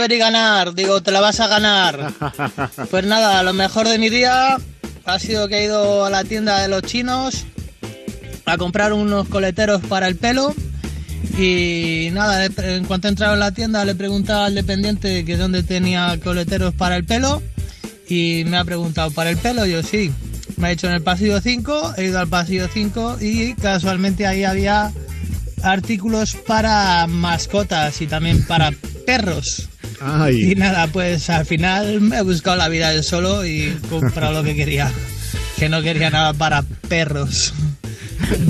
Saber y ganar. Digo, te la vas a ganar. Pues nada, lo mejor de mi día ha sido que he ido a la tienda de los chinos a comprar unos coleteros para el pelo. Y nada, en cuanto he entrado en la tienda le he preguntado al dependiente que dónde tenía coleteros para el pelo. Y me ha preguntado, ¿para el pelo? Yo sí. Me ha dicho en el pasillo 5, he ido al pasillo 5 y casualmente ahí había artículos para mascotas y también para perros. Ay. Y nada, pues al final me he buscado la vida del solo y he comprado lo que quería. Que no quería nada para perros.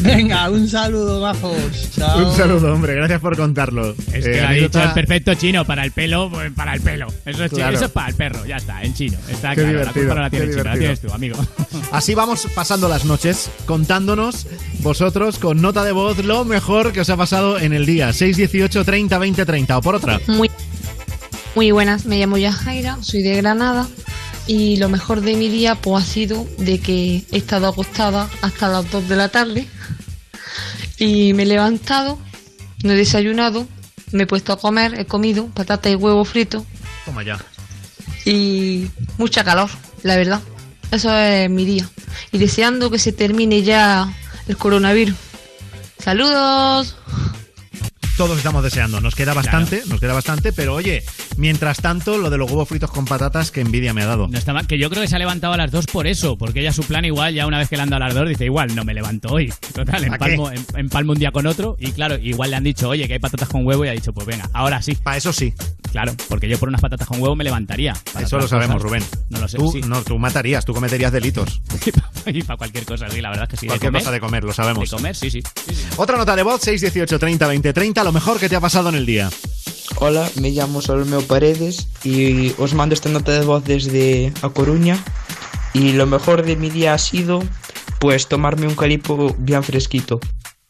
Venga, un saludo, bajos. Chao. Un saludo, hombre, gracias por contarlo. Es Eh, que lo ha dicho el perfecto chino para el pelo, pues para el pelo. Eso es, chino, Claro. eso es para el perro, ya está, en chino. Está Qué claro, la divertido, no la qué tienes chino, la tienes tú, amigo. Así vamos pasando las noches, contándonos vosotros con nota de voz lo mejor que os ha pasado en el día. 618 30 20 30 o por otra. Muy, muy buenas, me llamo Yajaira, soy de Granada y lo mejor de mi día pues ha sido de que he estado acostada hasta las 2 de la tarde y me he levantado, no he desayunado, me he puesto a comer, he comido patata y huevo frito Toma ya. y mucha calor, la verdad. Eso es mi día. Y deseando que se termine ya el coronavirus. Saludos. Todos estamos deseando, nos queda bastante, nos queda bastante, pero oye, mientras tanto, lo de los huevos fritos con patatas, que envidia me ha dado. No está mal, que yo creo que se ha levantado a las dos por eso, porque ella su plan igual, ya una vez que le han dado a las dos, dice, igual no me levanto hoy. Total, ¿A empalmo, em- empalmo un día con otro y claro, igual le han dicho, oye, que hay patatas con huevo y ha dicho, pues venga, ahora sí. Para eso sí. Claro, porque yo por unas patatas con huevo me levantaría. Eso lo sabemos, cosas, Rubén. No lo sé, Tú, sí. no, tú matarías, tú cometerías delitos. y para cualquier cosa, sí, la verdad es que sí. Cualquier comer, cosa de comer, lo sabemos. De comer, sí, sí. sí, sí. Otra nota de voz, 618 30 20 30, lo mejor que te ha pasado en el día. Hola, me llamo Solomeo Paredes y os mando esta nota de voz desde A Coruña. Y lo mejor de mi día ha sido, pues, tomarme un calipo bien fresquito.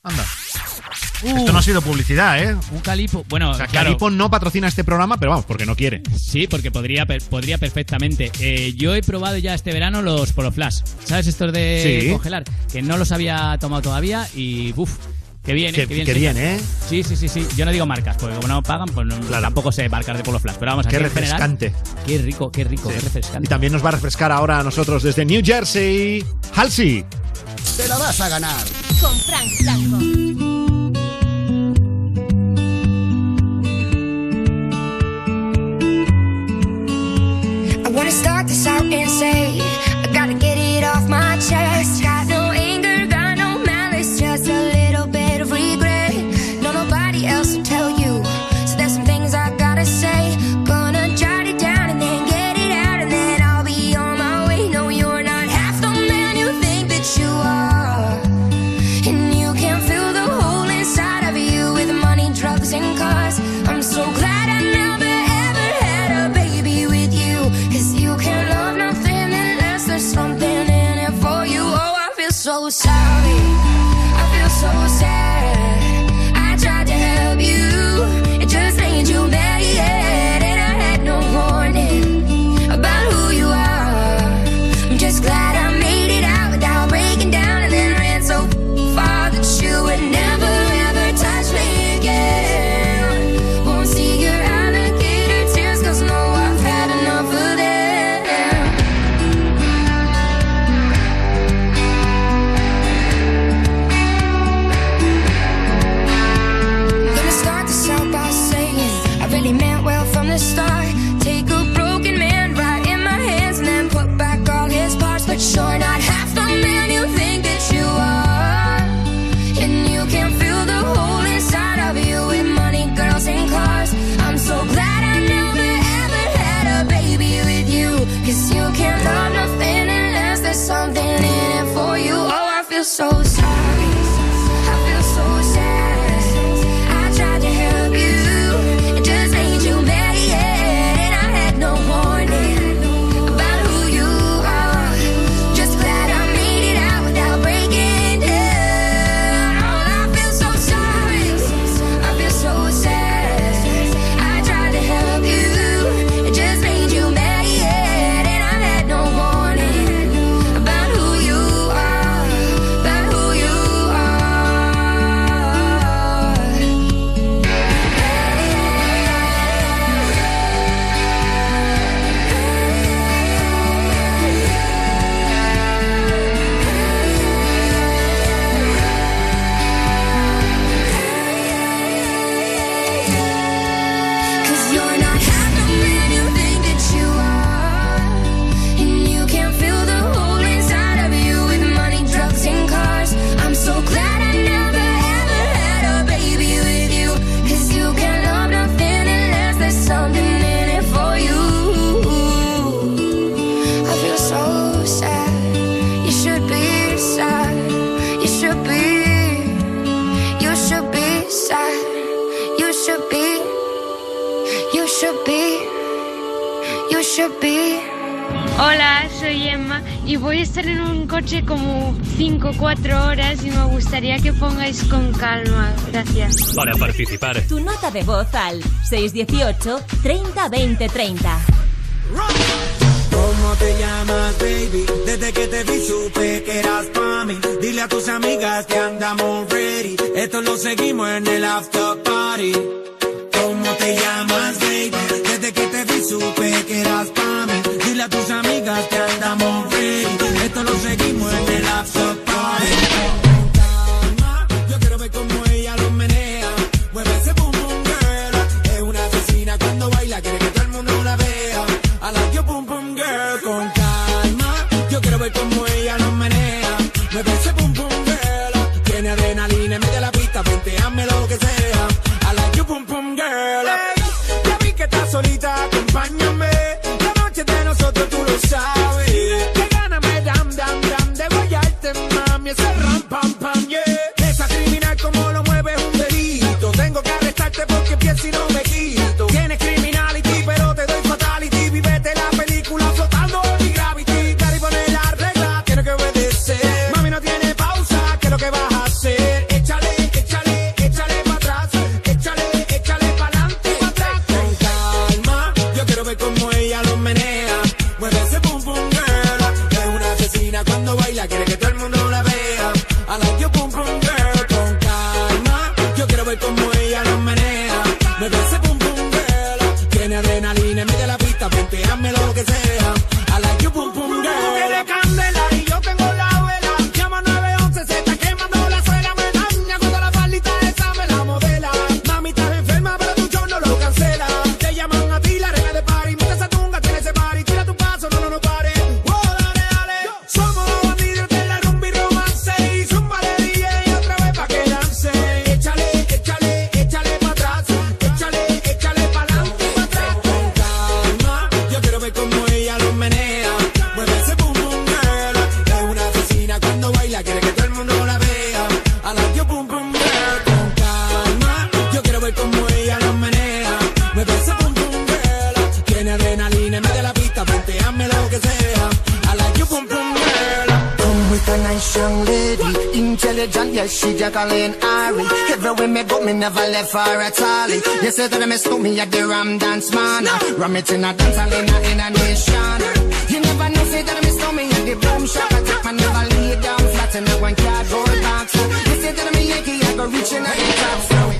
Anda. Esto no ha sido publicidad, ¿eh? Un calipo. Bueno, O sea, claro. Calipo no patrocina este programa, pero vamos, porque no quiere. Sí, porque podría, per- podría perfectamente. Eh, yo he probado ya este verano los Polo Flash. ¿Sabes estos de Sí. congelar? Que no los había tomado todavía y uff. Qué bien, Qué- eh, qué bien. qué se- bien, ¿eh? Sí, sí, sí, sí. Yo no digo marcas, porque como no pagan, pues no- tampoco sé marcas de Polo Flash. Pero vamos, Qué en general, refrescante. Qué rico, qué rico, qué refrescante. Y también nos va a refrescar ahora a nosotros desde New Jersey, Halsey. Te la vas a ganar. Con Frank Blanco. I wanna start this out and say de voz al 618 30 20 30. ¿Cómo te llamas, baby? Desde que te vi supe que eras pa' mí. Dile a tus amigas que andamos ready. Esto lo seguimos en el after party. ¿Cómo te llamas, baby? Desde que te vi supe que eras pa' mí. Dile a tus amigas que andamos ready she just calling Ari. Everywhere me go, me never left for a all. You say that me stole me at the Ram Dance Man. Ram it in a dance hall in a, in a nation. You never know, say that me stole me at the Boom Shop. I take my never lay down flat in a one cardboard box. You say that I'm a Yankee, I go reaching out the top.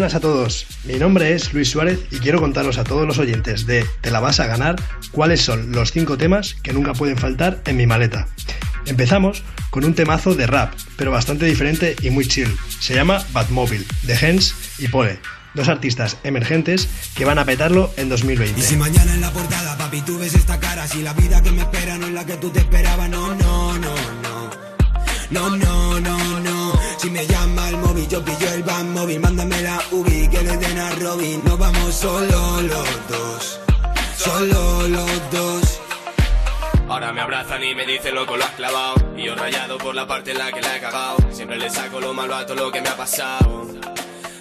Buenas a todos. Mi nombre es Luis Suárez y quiero contaros a todos los oyentes de Te la vas a ganar cuáles son los cinco temas que nunca pueden faltar en mi maleta. Empezamos con un temazo de rap, pero bastante diferente y muy chill. Se llama Batmobile, de Hens y Pole, dos artistas emergentes que van a petarlo en 2020. Y si mañana en la portada, papi, tú ves esta cara, si la vida que me espera no es la que tú te esperabas, no, no, no, no. No, no, no. Si me llama yo pillo el van móvil. Mándame la UBI que le den a Robin. No vamos solo los dos. Solo los dos. Ahora me abrazan y me dicen loco lo has clavado Y yo rayado por la parte en la que la he cagado Siempre le saco lo malo a todo lo que me ha pasado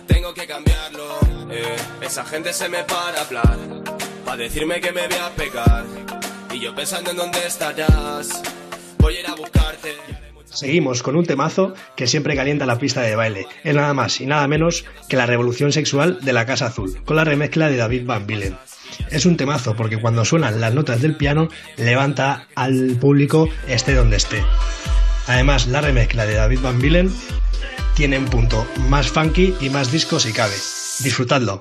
Tengo que cambiarlo eh. Esa gente se me para hablar Pa' decirme que me voy a pecar Y yo pensando en dónde estarás Voy a ir a buscarte Seguimos con un temazo que siempre calienta la pista de baile. Es nada más y nada menos que la revolución sexual de la Casa Azul, con la remezcla de David Van Villen. Es un temazo porque cuando suenan las notas del piano levanta al público esté donde esté. Además, la remezcla de David Van Villen tiene un punto más funky y más disco si cabe. Disfrutadlo.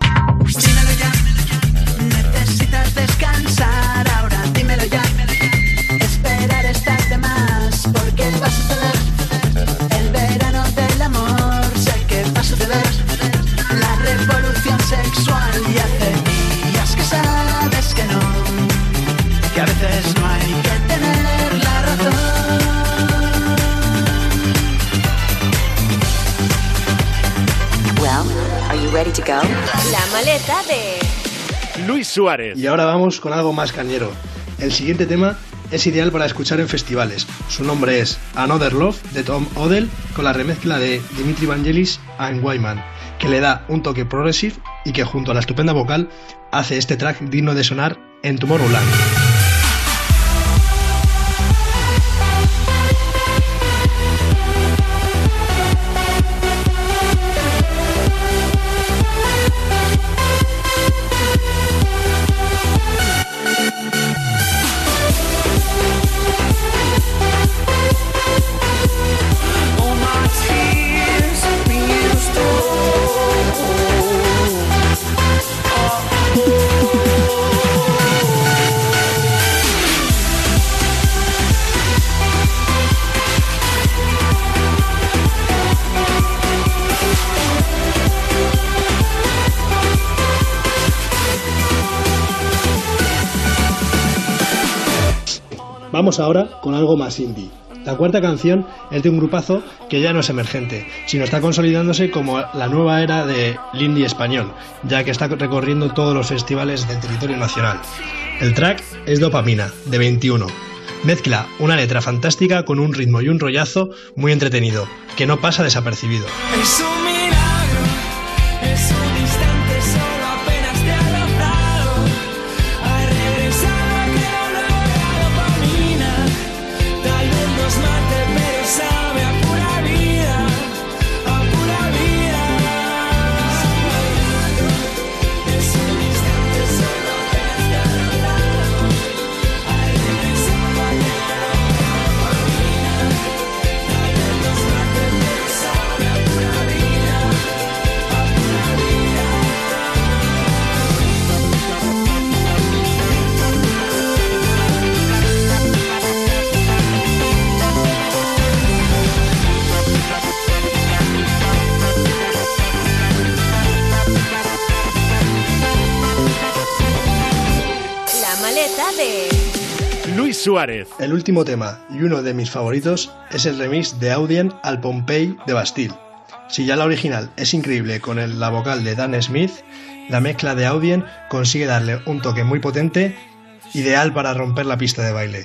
Necesitas descansar Que a veces no hay que tener la razón. Well, are you ready to go? La maleta de Luis Suárez. Y ahora vamos con algo más cañero. El siguiente tema es ideal para escuchar en festivales. Su nombre es Another Love de Tom Odell con la remezcla de Dimitri Vangelis and Wyman, que le da un toque progressive y que junto a la estupenda vocal hace este track digno de sonar en Tomorrowland. Vamos ahora con algo más indie. La cuarta canción es de un grupazo que ya no es emergente, sino está consolidándose como la nueva era de indie español, ya que está recorriendo todos los festivales del territorio nacional. El track es Dopamina, de 21. Mezcla una letra fantástica con un ritmo y un rollazo muy entretenido, que no pasa desapercibido. Es Suárez. El último tema y uno de mis favoritos es el remix de Audien al Pompey de Bastille. Si ya la original es increíble con el- la vocal de Dan Smith, la mezcla de Audien consigue darle un toque muy potente, ideal para romper la pista de baile.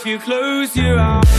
If you close your eyes.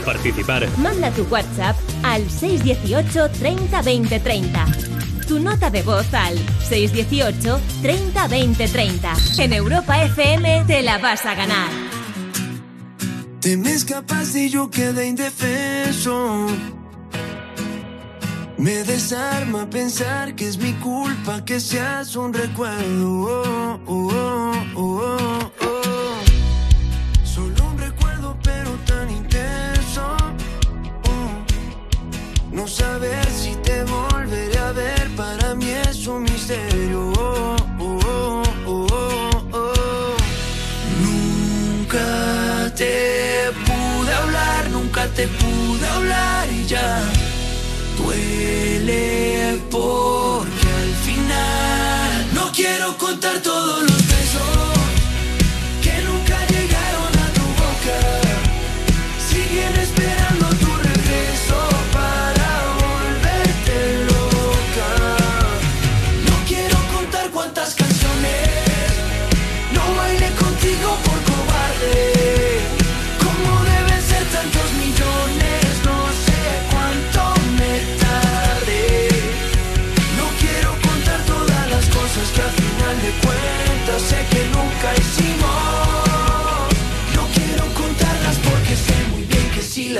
Para participar, Manda tu WhatsApp al 618 30 20 30. Tu nota de voz al 618 30 20 30. En Europa FM te la vas a ganar. Te me escapaste y yo quedé indefenso. Me desarma pensar que es mi culpa que seas un recuerdo. Oh, oh, oh, oh, porque al final no quiero contar todos los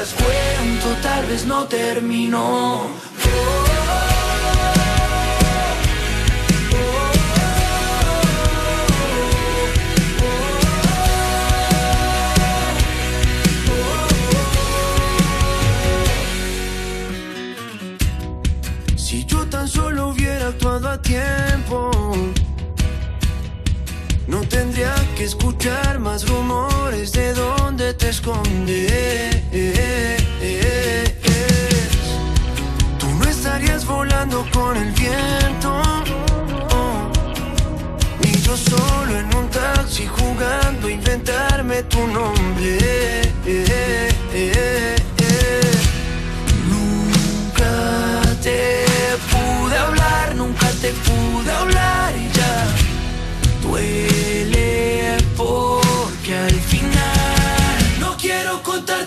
las cuento tal vez no termino. Si yo tan solo hubiera actuado a tiempo, tendría que escuchar más rumores de dónde te escondes. Tú no estarías volando con el viento, oh, ni yo solo en un taxi jugando a inventarme tu nombre. Nunca te pude hablar, nunca te pude hablar y ya duele porque al final no quiero contar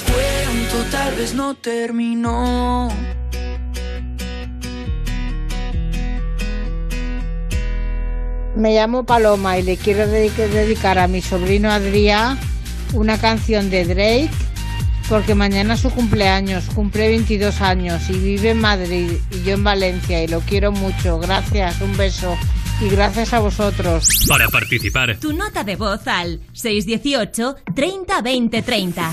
Cuento tal vez no terminó. Me llamo Paloma y le quiero dedic- dedicar a mi sobrino Adrián una canción de Drake porque mañana es su cumpleaños, cumple 22 años y vive en Madrid y yo en Valencia y lo quiero mucho. Gracias, un beso y gracias a vosotros. Para participar, Tu nota de voz al 618 30 20 30.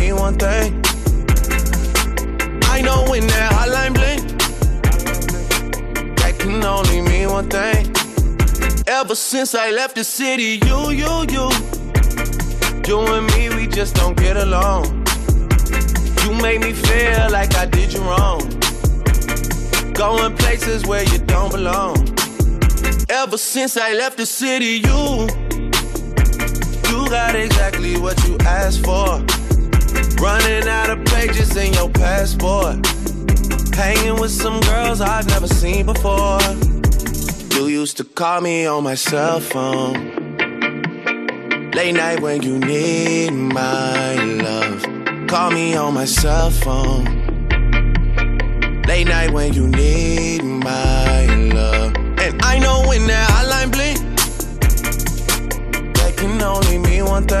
one thing. I know when that hotline blink, that can only mean one thing. Ever since I left the city, you, you, you, you and me, we just don't get along. You make me feel like I did you wrong. Going places where you don't belong. Ever since I left the city, you, you got exactly what you asked for. Running out of pages in your passport. Hanging with some girls I've never seen before. You used to call me on my cell phone. Late night when you need my love. Call me on my cell phone. Late night when you need my love. And I know when that hotline blink, that can only mean one thing.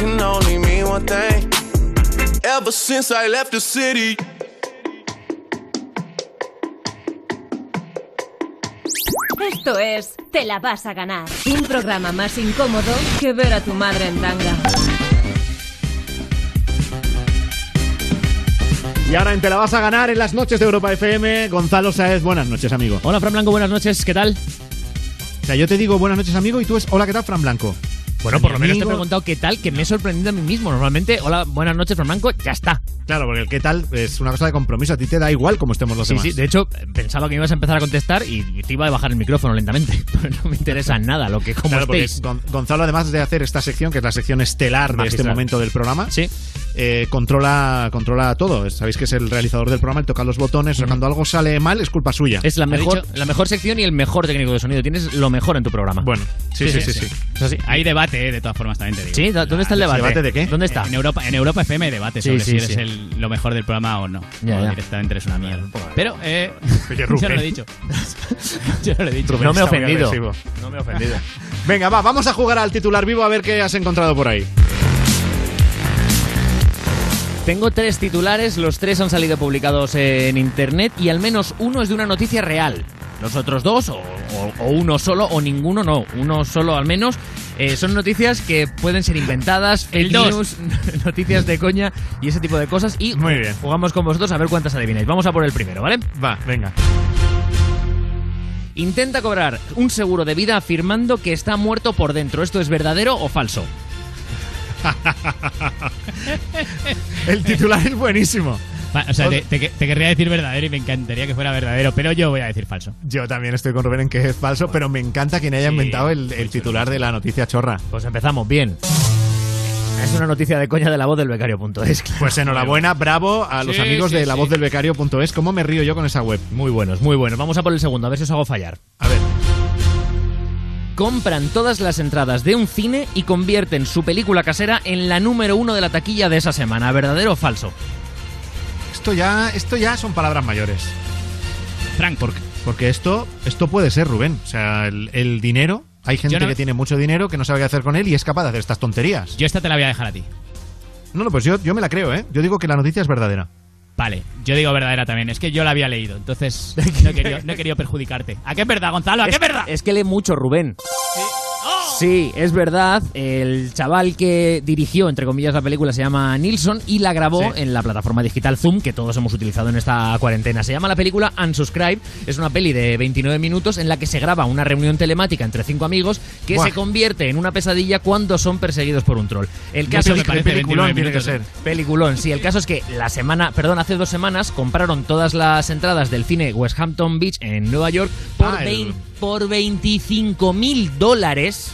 can only mean one thing. Ever since I left the city. Esto es Te la vas a ganar. Un programa más incómodo que ver a tu madre en tanga. Y ahora en Te la vas a ganar en las noches de Europa FM, Gonzalo Saez, buenas noches, amigo. Hola, Fran Blanco, buenas noches, ¿qué tal? O sea, yo te digo buenas noches, amigo, y tú es hola, ¿qué tal, Fran Blanco? Bueno, por lo menos te he preguntado qué tal, que me he sorprendido a mí mismo. Normalmente, hola, buenas noches, Fran Blanco, ya está. Claro, porque el qué tal es una cosa de compromiso. A ti te da igual cómo estemos los Sí, demás. sí, de hecho, pensaba que me ibas a empezar a contestar y te iba a bajar el micrófono lentamente. Pero no me interesa nada lo que como Claro, estéis. Gonzalo, además de hacer esta sección, que es la sección estelar de este momento del programa, Sí. eh, controla, controla todo. Sabéis que es el realizador del programa, él toca los botones, cuando algo sale mal es culpa suya. Es la ¿Ha mejor, la mejor sección y el mejor técnico de sonido. Tienes lo mejor en tu programa. Bueno, sí, sí, sí, sí. Eso sí. Hay debate, eh, de todas formas, también te digo. Sí, ¿dónde está el debate? ¿Debate de qué? ¿Dónde está? En Europa, en Europa FM hay debate Sí, sobre sí, si eres sí. el- lo mejor del programa o no. Ya, o ya. directamente eres una mierda. Pero, eh, Oye, yo no lo he dicho. yo no lo he dicho. Rubén No me he ofendido. agresivo. No me he ofendido. Venga, va, vamos a jugar al titular vivo a ver qué has encontrado por ahí. Tengo tres titulares, los tres han salido publicados en internet y al menos uno es de una noticia real. Los otros dos, o, o- o uno solo, o ninguno no, uno solo al menos, eh, son noticias que pueden ser inventadas, fake El dos. news, noticias de coña y ese tipo de cosas. Y Muy bien. jugamos con vosotros a ver cuántas adivináis. Vamos a por el primero, ¿vale? Va, venga. Intenta cobrar un seguro de vida afirmando que está muerto por dentro. ¿Esto es verdadero o falso? El titular es buenísimo. O sea, te, te- te querría decir verdadero y me encantaría que fuera verdadero, pero yo voy a decir falso. Yo también estoy con Rubén en que es falso, pero me encanta quien haya Sí, inventado el, el titular de la noticia chorra. Pues empezamos bien. Es una noticia de coña de la voz del becario.es. Pues enhorabuena, bravo a los Sí, amigos sí, de la sí. voz del becario.es. ¿Cómo me río yo con esa web? Muy buenos, muy buenos. Vamos a por el segundo, a ver si os hago fallar. A ver. Compran todas las entradas de un cine y convierten su película casera en la número uno de la taquilla de esa semana. ¿Verdadero o falso? Esto ya, esto ya son palabras mayores. Frank, Porque, porque esto, esto puede ser, Rubén. O sea, el, el dinero. Hay gente no- que tiene mucho dinero que no sabe qué hacer con él y es capaz de hacer estas tonterías. yo esta te la voy a dejar a ti. No, no, pues yo, yo me la creo, ¿eh? Yo digo que la noticia es verdadera. Vale, yo digo verdadera también. Es que yo la había leído, entonces no he querido, no he querido perjudicarte. ¿A qué es verdad, Gonzalo? ¿A qué es verdad? es que lee mucho Rubén. Sí, es verdad. El chaval que dirigió, entre comillas, la película se llama Nilsson y la grabó Sí. en la plataforma digital Zoom, que todos hemos utilizado en esta cuarentena. Se llama la película Unsubscribe. Es una peli de 29 minutos en la que se graba una reunión telemática entre cinco amigos que Buah. se convierte en una pesadilla cuando son perseguidos por un troll. El caso es que peliculón 29 tiene que minutos. ser. Peliculón, sí. El caso es que la semana, perdón, hace dos semanas compraron todas las entradas del cine West Hampton Beach en Nueva York por, Ah, el- por 25 mil dólares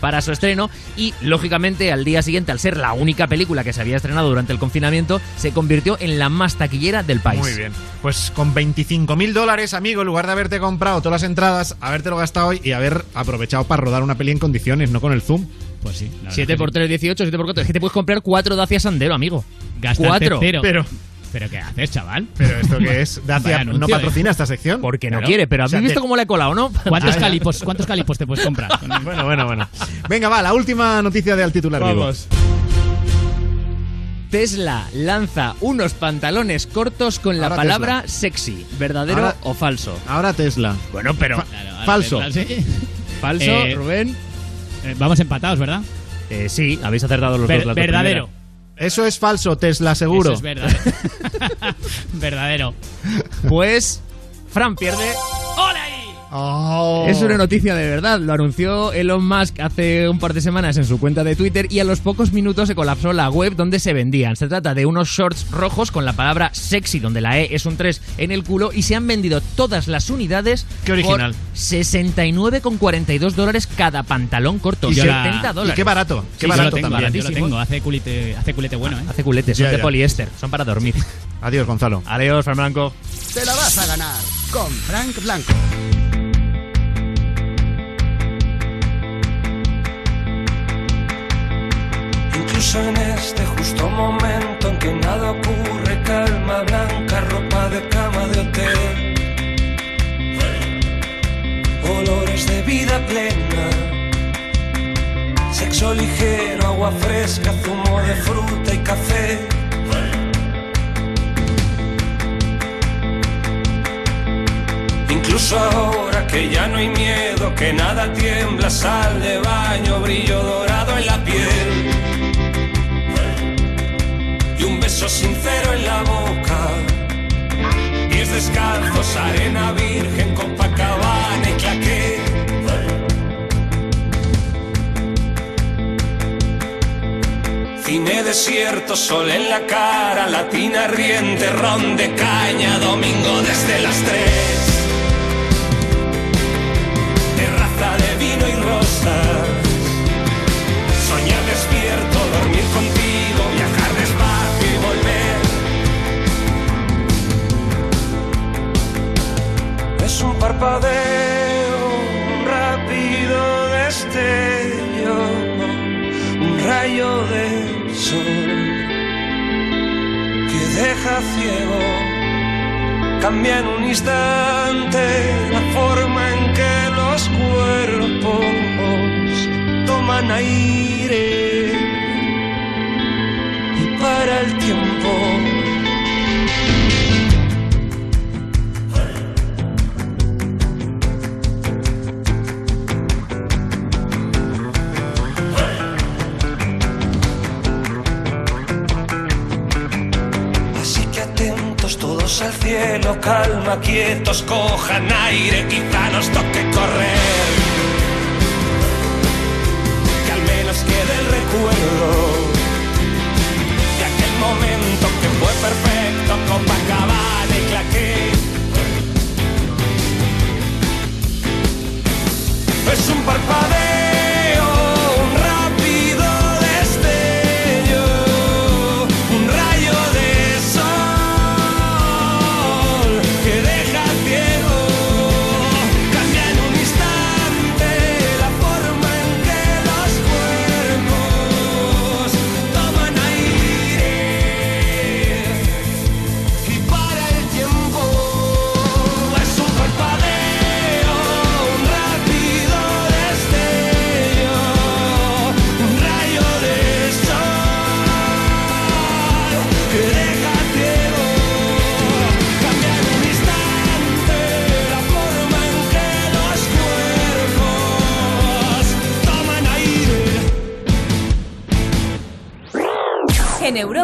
para su estreno y lógicamente al día siguiente al ser la única película que se había estrenado durante el confinamiento se convirtió en la más taquillera del país. Muy bien. Pues con 25 mil dólares, amigo, en lugar de haberte comprado todas las entradas, habértelo gastado hoy y haber aprovechado para rodar una peli en condiciones, no con el Zoom. Pues sí. la verdad 7 que por sí. 3, 18, 7 por 4. Es que te puedes comprar cuatro Dacia Sandero, amigo. Gastarte cero. Pero, ¿Pero qué haces, chaval? pero esto que es, Dacia Vaya no anuncio, patrocina esta sección. Porque no Claro. quiere, pero O ¿habéis sea, visto te- cómo le he colado, no? ¿Cuántos calipos, ¿Cuántos calipos te puedes comprar? Bueno, bueno, bueno. Venga, va, la última noticia de Al Titular Vivo. Tesla lanza unos pantalones cortos con la Ahora palabra sexy. ¿Verdadero Ahora- o falso? Ahora Tesla. Bueno, pero. Fa- Claro, ahora falso. Tesla, sí. ¿Falso, Eh, Rubén? Eh, vamos empatados, ¿verdad? Eh, sí, habéis acertado los Ver- dos. las dos verdadero. Eso es falso, Tesla, seguro. Eso es verdadero. verdadero. Pues. Fran pierde. ¡Hola ahí! Oh. Es una noticia de verdad. Lo anunció Elon Musk hace un par de semanas en su cuenta de Twitter y a los pocos minutos se colapsó la web donde se vendían. Se trata de unos shorts rojos con la palabra sexy, donde la E es un 3 en el culo y se han vendido todas las unidades. Qué original. Por 69,42 dólares cada pantalón corto. Y yo qué- la- 70 Y dólares. qué barato, qué Sí, yo lo barato tengo, yo lo tengo. Hace culete, hace culete bueno, ¿eh? Hace culetes, son Ya, de poliéster, son para dormir. Adiós, Gonzalo. Adiós, Fran Blanco. Te la vas a ganar con Frank Blanco. Incluso en este justo momento en que nada ocurre, calma blanca, ropa de cama de hotel. Olores de vida plena, sexo ligero, agua fresca, zumo de fruta y café. Incluso ahora que ya no hay miedo, que nada tiembla, sal de baño, brillo dorado en la piel. beso sincero en la boca. Pies descalzos, arena virgen, con copacabana y claqué. Cine desierto, sol en la cara, latina riente, ron de caña, domingo desde las tres. Terraza de vino y rosa parpadeo, un rápido destello, un rayo del sol que deja ciego, cambia en un instante la forma en que los cuerpos toman aire. Y para el tiempo calma, quietos, cojan aire, quizá nos toque correr. Que al menos quede el recuerdo de aquel momento que fue perfecto con Bacabana y Claqué. Es un parpadeo.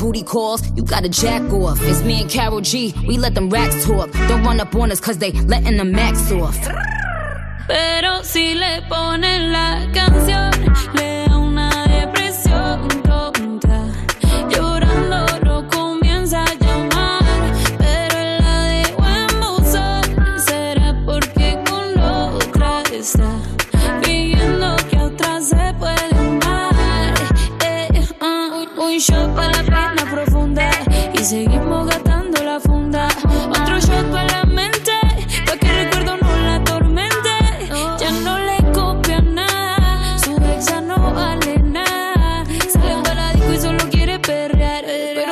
booty calls, you got a jack off. It's me and Carol G, we let them racks talk. Don't run up on us cause they letting the max off. Pero si le ponen la canción, le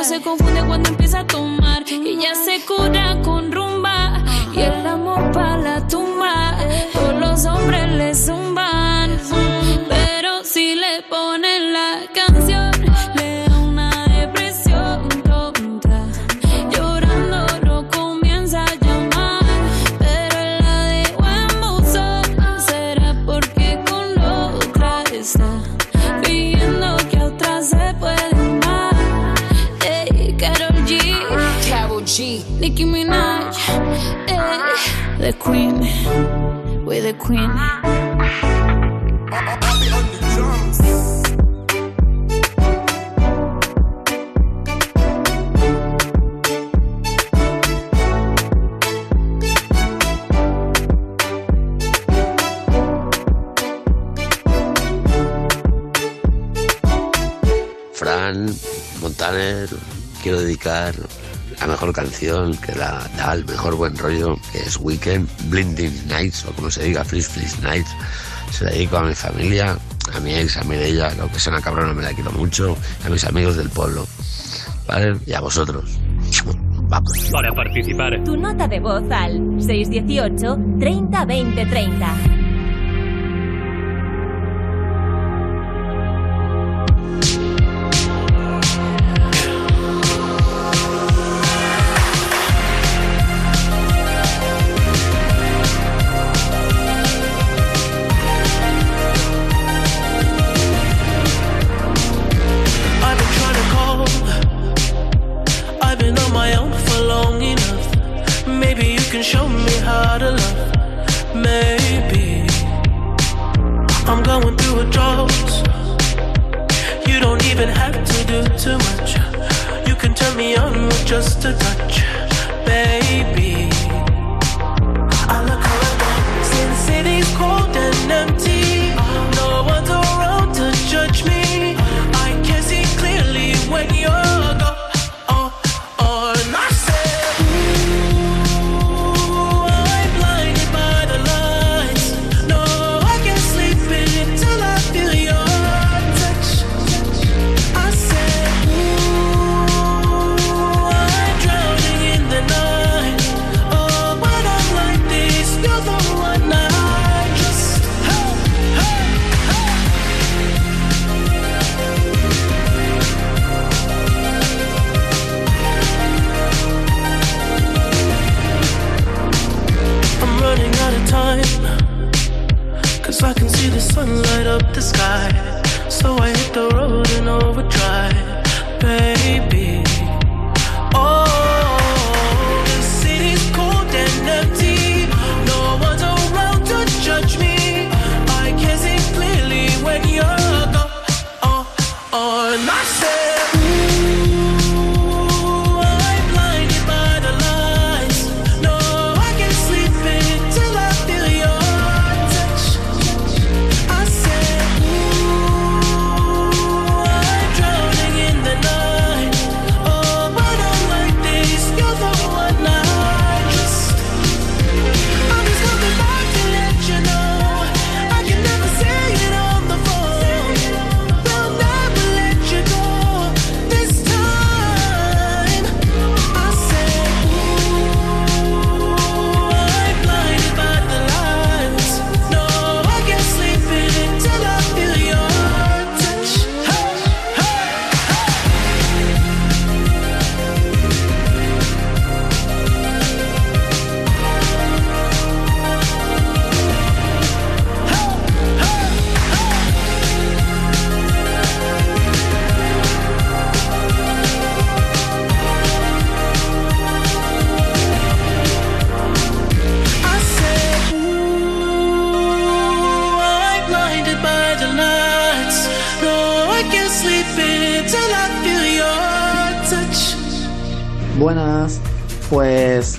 se confunde cuando empieza a tomar. Ella se cura con the queen, with the queen. Fran Montaner, quiero dedicar la mejor canción que da, da el mejor buen rollo, que es Weekend, Blinding Nights, o como se diga, Freeze Freeze Nights. Se la dedico a mi familia, a mi ex, a Mireia, lo que sea una cabrona me la quiero mucho, a mis amigos del pueblo, ¿vale? Y a vosotros. Vamos. Para participar, Tu nota de voz al 618 30 20 30.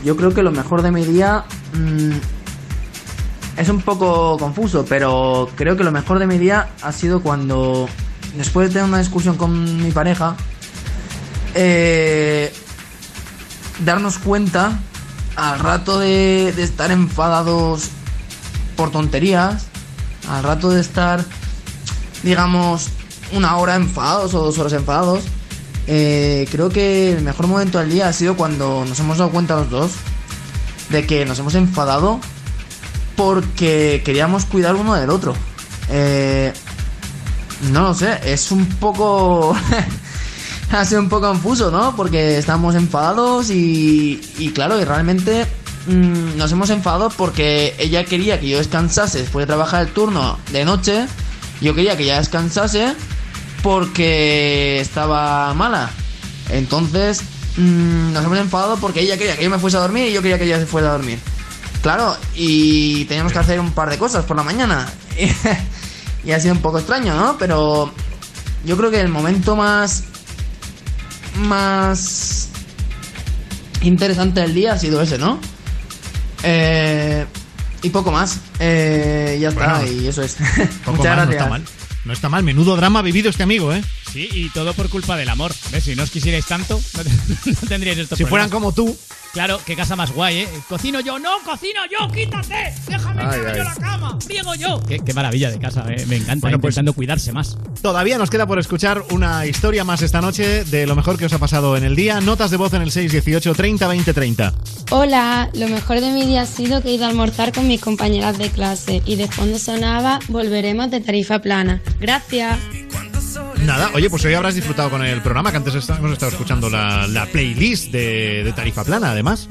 Yo creo que lo mejor de mi día mm, es un poco confuso, pero creo que lo mejor de mi día ha sido cuando, después de tener una discusión con mi pareja, eh, darnos cuenta al rato de, de estar enfadados por tonterías, al rato de estar, digamos, una hora enfadados o dos horas enfadados, eh, creo que el mejor momento del día ha sido cuando nos hemos dado cuenta los dos de que nos hemos enfadado porque queríamos cuidar uno del otro. Eh, no lo sé, es un poco... ha sido un poco confuso, ¿no? Porque estábamos enfadados y, y claro, y realmente mm, nos hemos enfadado porque ella quería que yo descansase después de trabajar el turno de noche. Yo quería que ella descansase porque estaba mala. Entonces mm, nos hemos enfadado porque ella quería que yo me fuese a dormir y yo quería que ella se fuera a dormir. Claro, y teníamos que hacer un par de cosas por la mañana. y ha sido un poco extraño, ¿no? Pero yo creo que el momento más. más. interesante del día ha sido ese, ¿no? Eh, y poco más. Eh, ya está, Bueno, y eso es. Poco Muchas más, gracias. No está mal. No está mal. Menudo drama ha vivido este amigo, ¿eh? Sí, y todo por culpa del amor. ¿Ves? Si no os quisierais tanto, no, te- no tendríais estos Si fueran como tú. Claro, qué casa más guay, ¿eh? Cocino yo, no, cocino yo, quítate. Déjame Ay, que haga yo la cama. Friego yo. Qué, qué maravilla de casa, ¿eh? me encanta. Bueno, pues- intentando cuidarse más. Todavía nos queda por escuchar una historia más esta noche de lo mejor que os ha pasado en el día. Notas de voz en el 618 30 20 30. Hola, lo mejor de mi día ha sido que he ido a almorzar con mis compañeras de clase y de fondo sonaba Volveremos de tarifa plana. Gracias. Nada, oye, pues hoy habrás disfrutado con el programa que antes está- hemos estado escuchando la, la playlist de, de Tarifa Plana, además.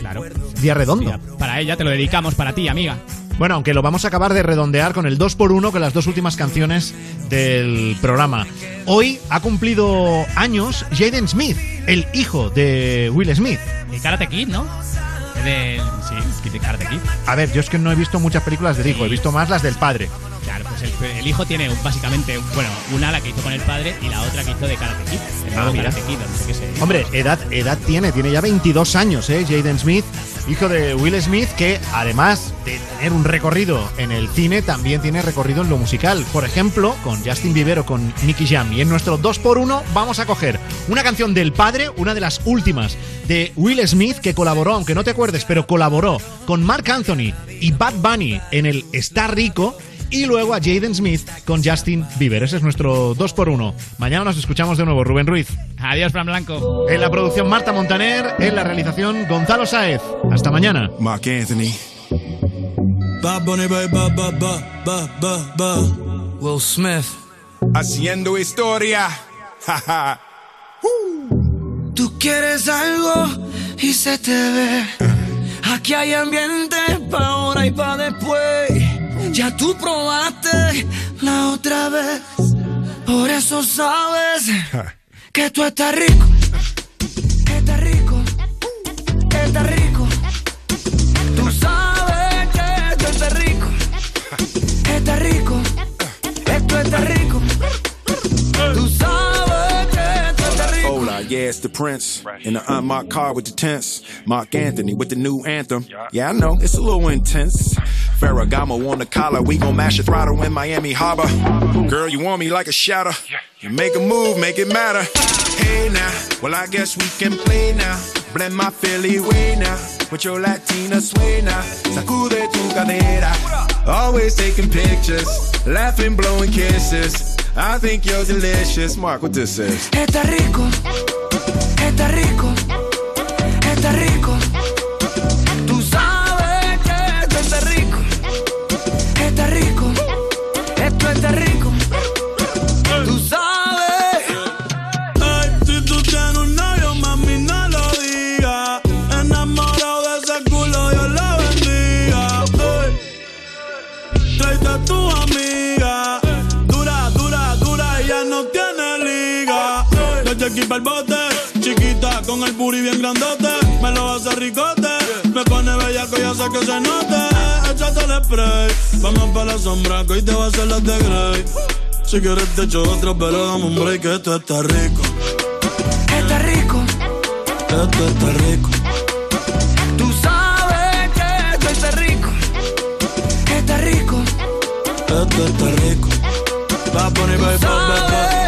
Claro. Día redondo. Para ella te lo dedicamos, para ti, amiga. Bueno, aunque lo vamos a acabar de redondear con el 2x1 con las dos últimas canciones del programa. Hoy ha cumplido años Jaden Smith, el hijo de Will Smith. El Karate Kid, ¿no? Es de, sí, de Karate Kid. A ver, yo es que no he visto muchas películas del hijo, he visto más las del padre. Claro, pues el, el hijo tiene básicamente, bueno, una la que hizo con el padre y la otra que hizo de Karate Kid. Ah, nuevo mira. Karate Kid, no sé qué sé. Hombre, edad, edad tiene, tiene ya 22 años, ¿eh? Jaden Smith, hijo de Will Smith, que además de tener un recorrido en el cine, también tiene recorrido en lo musical. Por ejemplo, con Justin Bieber o con Nicky Jam. Y en nuestro 2x1 vamos a coger una canción del padre, una de las últimas de Will Smith, que colaboró, aunque no te acuerdes, pero colaboró con Mark Anthony y Bad Bunny en el Está Rico. Y luego a Jaden Smith con Justin Bieber. Ese es nuestro 2x1. Mañana nos escuchamos de nuevo, Rubén Ruiz. Adiós, Fran Blanco. En la producción Marta Montaner, en la realización Gonzalo Saez. Hasta mañana. Mark Anthony. Bad Bunny, ba, ba, ba, ba, ba, ba, ba. Will Smith. Haciendo historia. Tú quieres algo y se te ve. Aquí hay ambiente pa' ahora y pa' después. Ya tú probaste la otra vez. Por eso sabes que tú estás rico. It's the Prince. In the unmarked car with the tents. Mark Anthony with the new anthem. Yeah, I know, it's a little intense. Ferragamo on the collar, we gon' mash a throttle in Miami Harbor. Girl, you want me like a shadow. You make a move, make it matter. Hey now, well, I guess we can play now. Blend my Philly way now. With your Latina sway now. Sacude tu cadera. Always taking pictures. Laughing, blowing kisses. I think you're delicious. Mark, what this is. Está rico, está rico, está rico. Aquí para el bote, chiquita con el booty bien grandote. Me lo hace ricote, me pone bellaco, ya sé que se note. Échate el spray, vamos para la sombra, que hoy te va a hacer las de Grey. Si quieres te echo otro, pero dame un break, que esto está rico. Está rico, Esto está rico. tú sabes que esto está rico, está rico. Esto está rico. Va a poner,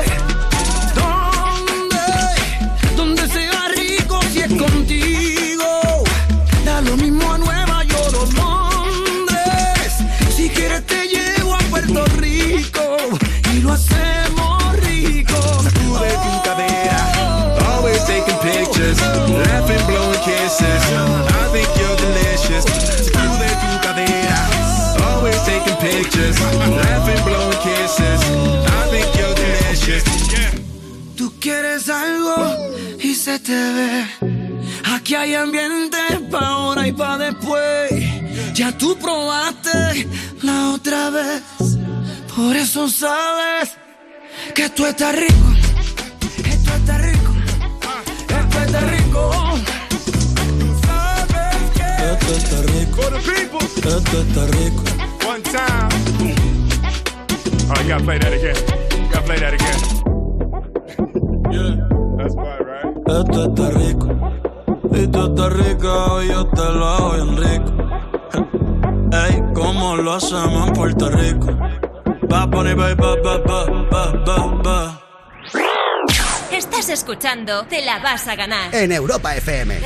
hacemos rico. Sacude tu cadera. Always taking pictures. Laughing, blowing kisses. I think you're delicious. Sacude tu cadera. Always taking pictures. Laughing, blowing kisses. I think you're delicious. Tú quieres algo y se te ve. Aquí hay ambiente pa' ahora y pa' después. Ya tú probaste la otra vez. Por eso sabes que tú estás rico. Esto está rico. Esto está rico. Sabes que esto está rico. For the people. Esto está rico. One time. Oh, gotta play that again. Gotta play that again. Yeah. That's why, right? Esto está rico. Y tú estás rica, yo te lo hago bien rico. Ey, ¿cómo lo hacemos en Puerto Rico? Estás escuchando Te la vas a ganar. En Europa FM.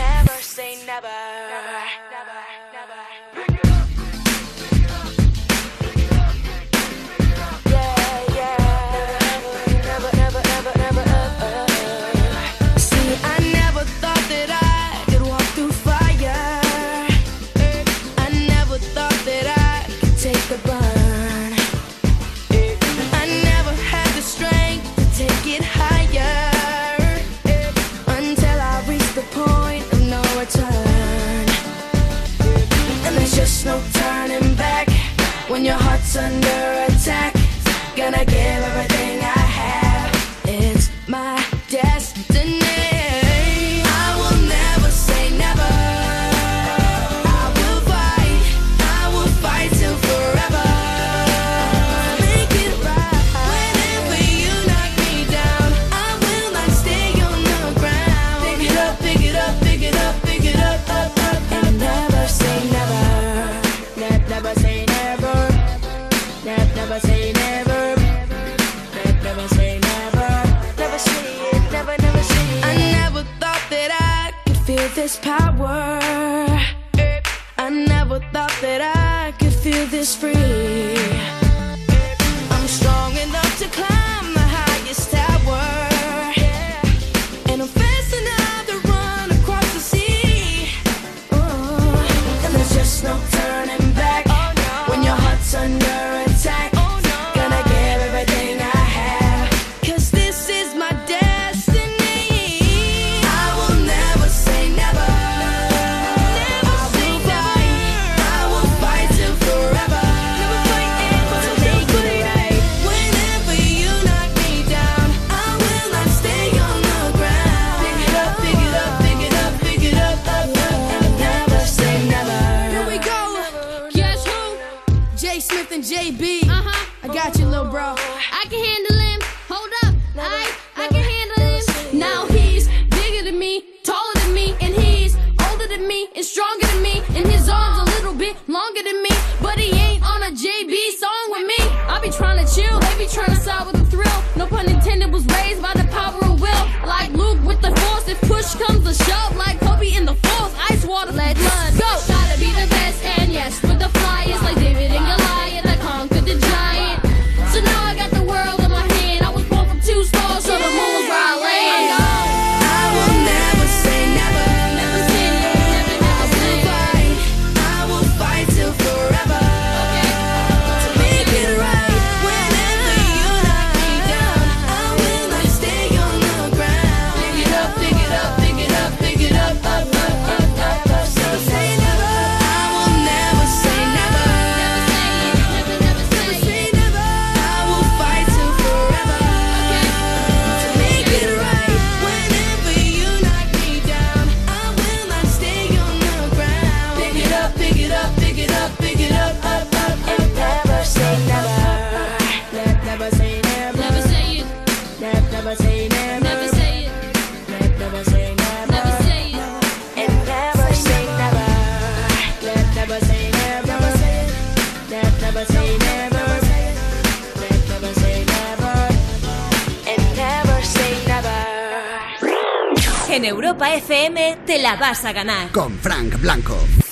vas a ganar. Con Frank Blanco.